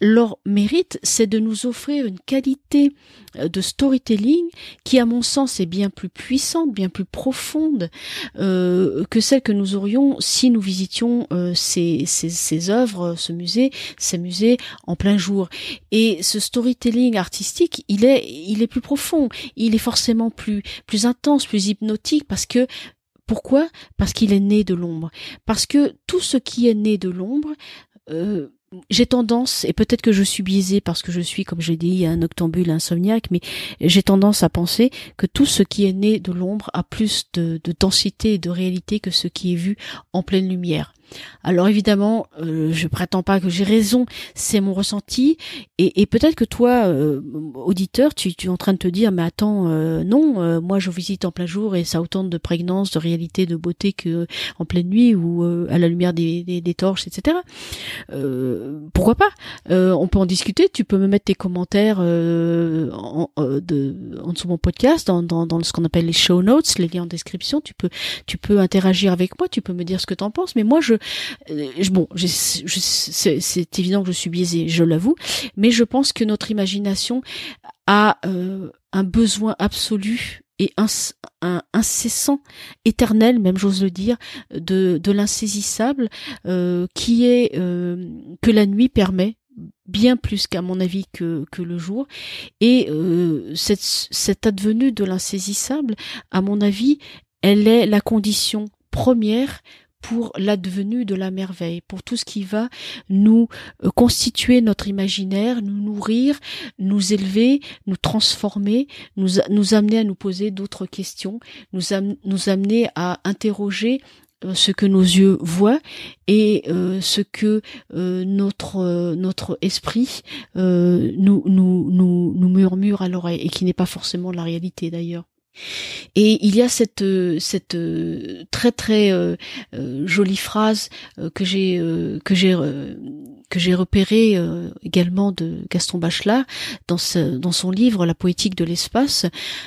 leur mérite, c'est de nous offrir une qualité de storytelling qui, à mon sens, est bien plus puissante, bien plus profonde euh, que celle que nous aurions si nous visitions euh, ces, ces, œuvres, ce musée, ces musées en plein jour. Et ce storytelling artistique, il est, il est plus profond, il est forcément plus, plus intense, plus hypnotique, parce que pourquoi? Parce qu'il est né de l'ombre. Parce que tout ce qui est né de l'ombre euh, j'ai tendance, et peut-être que je suis biaisée parce que je suis, comme j'ai dit, un octambule insomniaque, mais j'ai tendance à penser que tout ce qui est né de l'ombre a plus de, de densité et de réalité que ce qui est vu en pleine lumière. Alors évidemment, euh, je prétends pas que j'ai raison, c'est mon ressenti, et, peut-être que toi, euh, auditeur, tu, es en train de te dire, mais attends, euh, non, moi je visite en plein jour et ça a autant de prégnance, de réalité, de beauté que en pleine nuit ou à la lumière des, torches, etc. pourquoi pas? On peut en discuter. Tu peux me mettre tes commentaires en, de, dessous mon podcast, dans, dans, dans ce qu'on appelle les show notes, les liens en description. Tu peux, tu peux interagir avec moi, tu peux me dire ce que tu en penses. Mais moi, je euh, bon, c'est évident que je suis biaisée, je l'avoue, mais je pense que notre imagination a euh, un besoin absolu et incessant, éternel, même j'ose le dire, de, de l'insaisissable, euh, qui est que la nuit permet bien plus qu'à mon avis que, que le jour. Et cette, cette advenue de l'insaisissable, à mon avis, elle est la condition première pour l'advenu de la merveille, pour tout ce qui va nous euh, constituer notre imaginaire, nous nourrir, nous élever, nous transformer, nous, amener à nous poser d'autres questions, nous, amener à interroger euh, ce que nos yeux voient et euh, ce que notre esprit nous nous murmure à l'oreille et qui n'est pas forcément la réalité d'ailleurs. Et il y a cette cette très très euh, euh, jolie phrase euh, que j'ai que j'ai que j'ai repérée également de Gaston Bachelard dans dans son livre La poétique de l'espace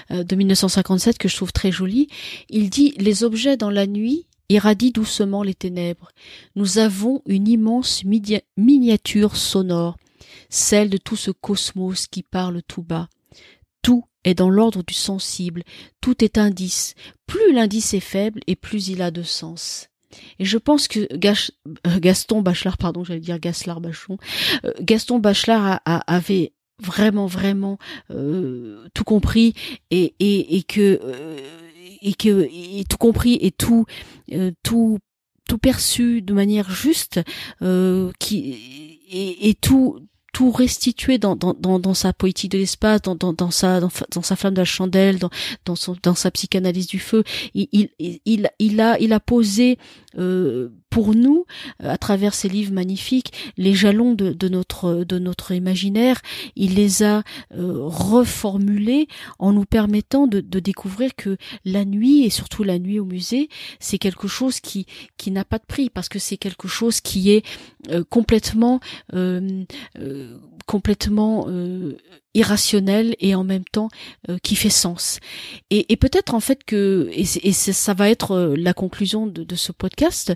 de 1957 que je trouve très jolie. Il dit les objets dans la nuit irradient doucement les ténèbres. Nous avons une immense miniature sonore, celle de tout ce cosmos qui parle tout bas. Tout est dans l'ordre du sensible, tout est indice. Plus l'indice est faible et plus il a de sens. Et je pense que euh, Gaston Bachelard, pardon, j'allais dire Gaslar Bachon, euh, Gaston Bachelard avait vraiment vraiment euh, tout compris et, et, et que et que et tout compris et tout tout tout perçu de manière juste qui et, et tout tout restituer dans, dans, dans, dans sa poétique de l'espace, dans, dans, dans, sa, dans, sa flamme de la chandelle, dans, dans, son, dans sa psychanalyse du feu. Il, il, il, il a, il a posé euh, pour nous, à travers ces livres magnifiques, les jalons de, de notre, de notre imaginaire. Il les a euh, reformulés en nous permettant de, de découvrir que la nuit, et surtout la nuit au musée, c'est quelque chose qui, qui n'a pas de prix, parce que c'est quelque chose qui est euh, complètement euh, complètement euh, irrationnel et en même temps euh, qui fait sens. Et, et peut-être en fait que et, et ça va être euh, la conclusion de, de ce podcast.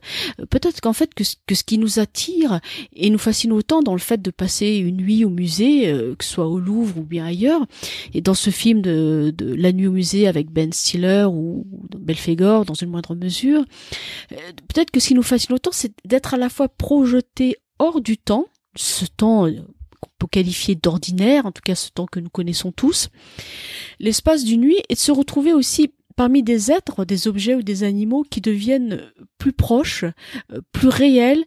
Peut-être qu'en fait que, que ce qui nous attire et nous fascine autant dans le fait de passer une nuit au musée, que ce soit au Louvre ou bien ailleurs, et dans ce film de, de La nuit au musée avec Ben Stiller ou, ou Belphégor dans une moindre mesure, peut-être que ce qui nous fascine autant, c'est d'être à la fois projeté hors du temps, ce temps qu'on peut qualifier d'ordinaire, en tout cas ce temps que nous connaissons tous, l'espace du nuit et de se retrouver aussi parmi des êtres, des objets ou des animaux qui deviennent plus proches, euh, plus réels,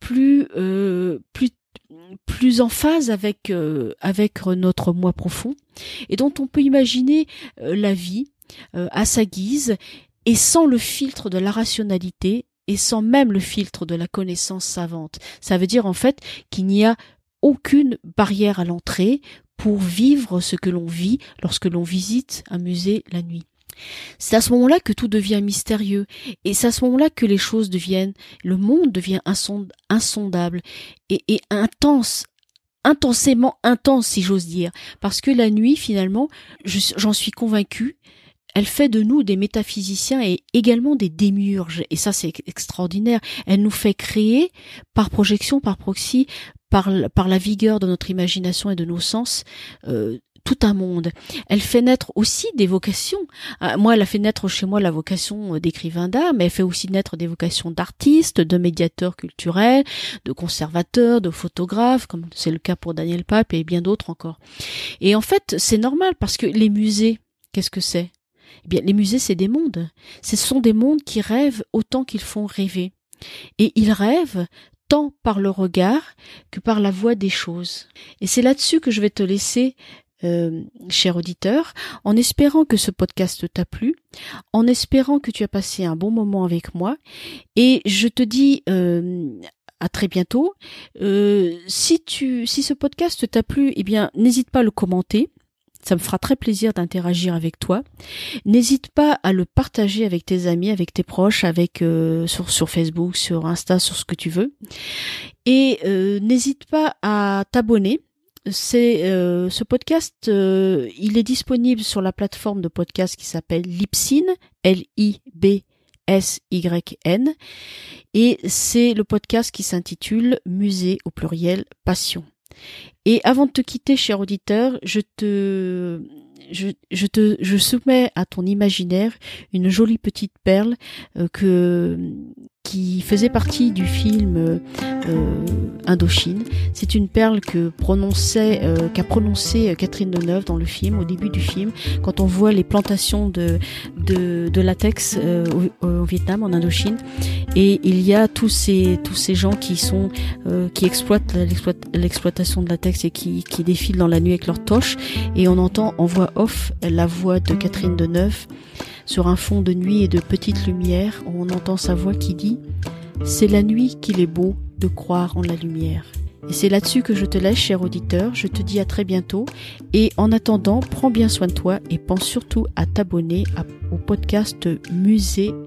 plus euh, plus plus en phase avec euh, avec notre moi profond et dont on peut imaginer la vie à sa guise et sans le filtre de la rationalité et sans même le filtre de la connaissance savante. Ça veut dire en fait qu'il n'y a aucune barrière à l'entrée pour vivre ce que l'on vit lorsque l'on visite un musée la nuit. C'est à ce moment-là que tout devient mystérieux, et c'est à ce moment-là que les choses deviennent, le monde devient insondable et, intense, intensément intense si j'ose dire, parce que la nuit finalement, j'en suis convaincu, elle fait de nous des métaphysiciens et également des démiurges. Et ça, c'est extraordinaire. Elle nous fait créer, par projection, par proxy, par, par la vigueur de notre imagination et de nos sens, euh, tout un monde. Elle fait naître aussi des vocations. Euh, moi, elle a fait naître chez moi la vocation euh, d'écrivain d'art, mais elle fait aussi naître des vocations d'artistes, de médiateurs culturels, de conservateurs, de photographes, comme c'est le cas pour Daniel Pape et bien d'autres encore. Et en fait, c'est normal parce que les musées, qu'est-ce que c'est? Eh bien, les musées, c'est des mondes. Ce sont des mondes qui rêvent autant qu'ils font rêver. Et ils rêvent tant par le regard que par la voix des choses. Et c'est là-dessus que je vais te laisser euh, cher auditeur, en espérant que ce podcast t'a plu, en espérant que tu as passé un bon moment avec moi, et je te dis euh, à très bientôt. Euh, si tu, si ce podcast t'a plu, eh bien, n'hésite pas à le commenter. Ça me fera très plaisir d'interagir avec toi. N'hésite pas à le partager avec tes amis, avec tes proches, avec sur, sur Facebook, sur Insta, sur ce que tu veux. Et n'hésite pas à t'abonner c'est euh, ce podcast, euh, il est disponible sur la plateforme de podcast qui s'appelle Libsyn, L-I-B-S-Y-N, et c'est le podcast qui s'intitule Musée au pluriel Passion. Et avant de te quitter, cher auditeur, je te, je, je te, je soumets à ton imaginaire une jolie petite perle euh, que qui faisait partie du film euh, Indochine. C'est une perle que prononçait, euh, qu'a prononcé Catherine Deneuve dans le film, au début du film, quand on voit les plantations de de, de latex euh, au, au, Vietnam, en Indochine, et il y a tous ces tous ces gens qui sont euh, qui exploitent l'exploitation de latex et qui qui défilent dans la nuit avec leurs toches, et on entend en voix off la voix de Catherine Deneuve sur un fond de nuit et de petites lumières, on entend sa voix qui dit ⁇ C'est la nuit qu'il est beau de croire en la lumière ⁇ Et c'est là-dessus que je te laisse, cher auditeur, je te dis à très bientôt, et en attendant, prends bien soin de toi et pense surtout à t'abonner au podcast Musée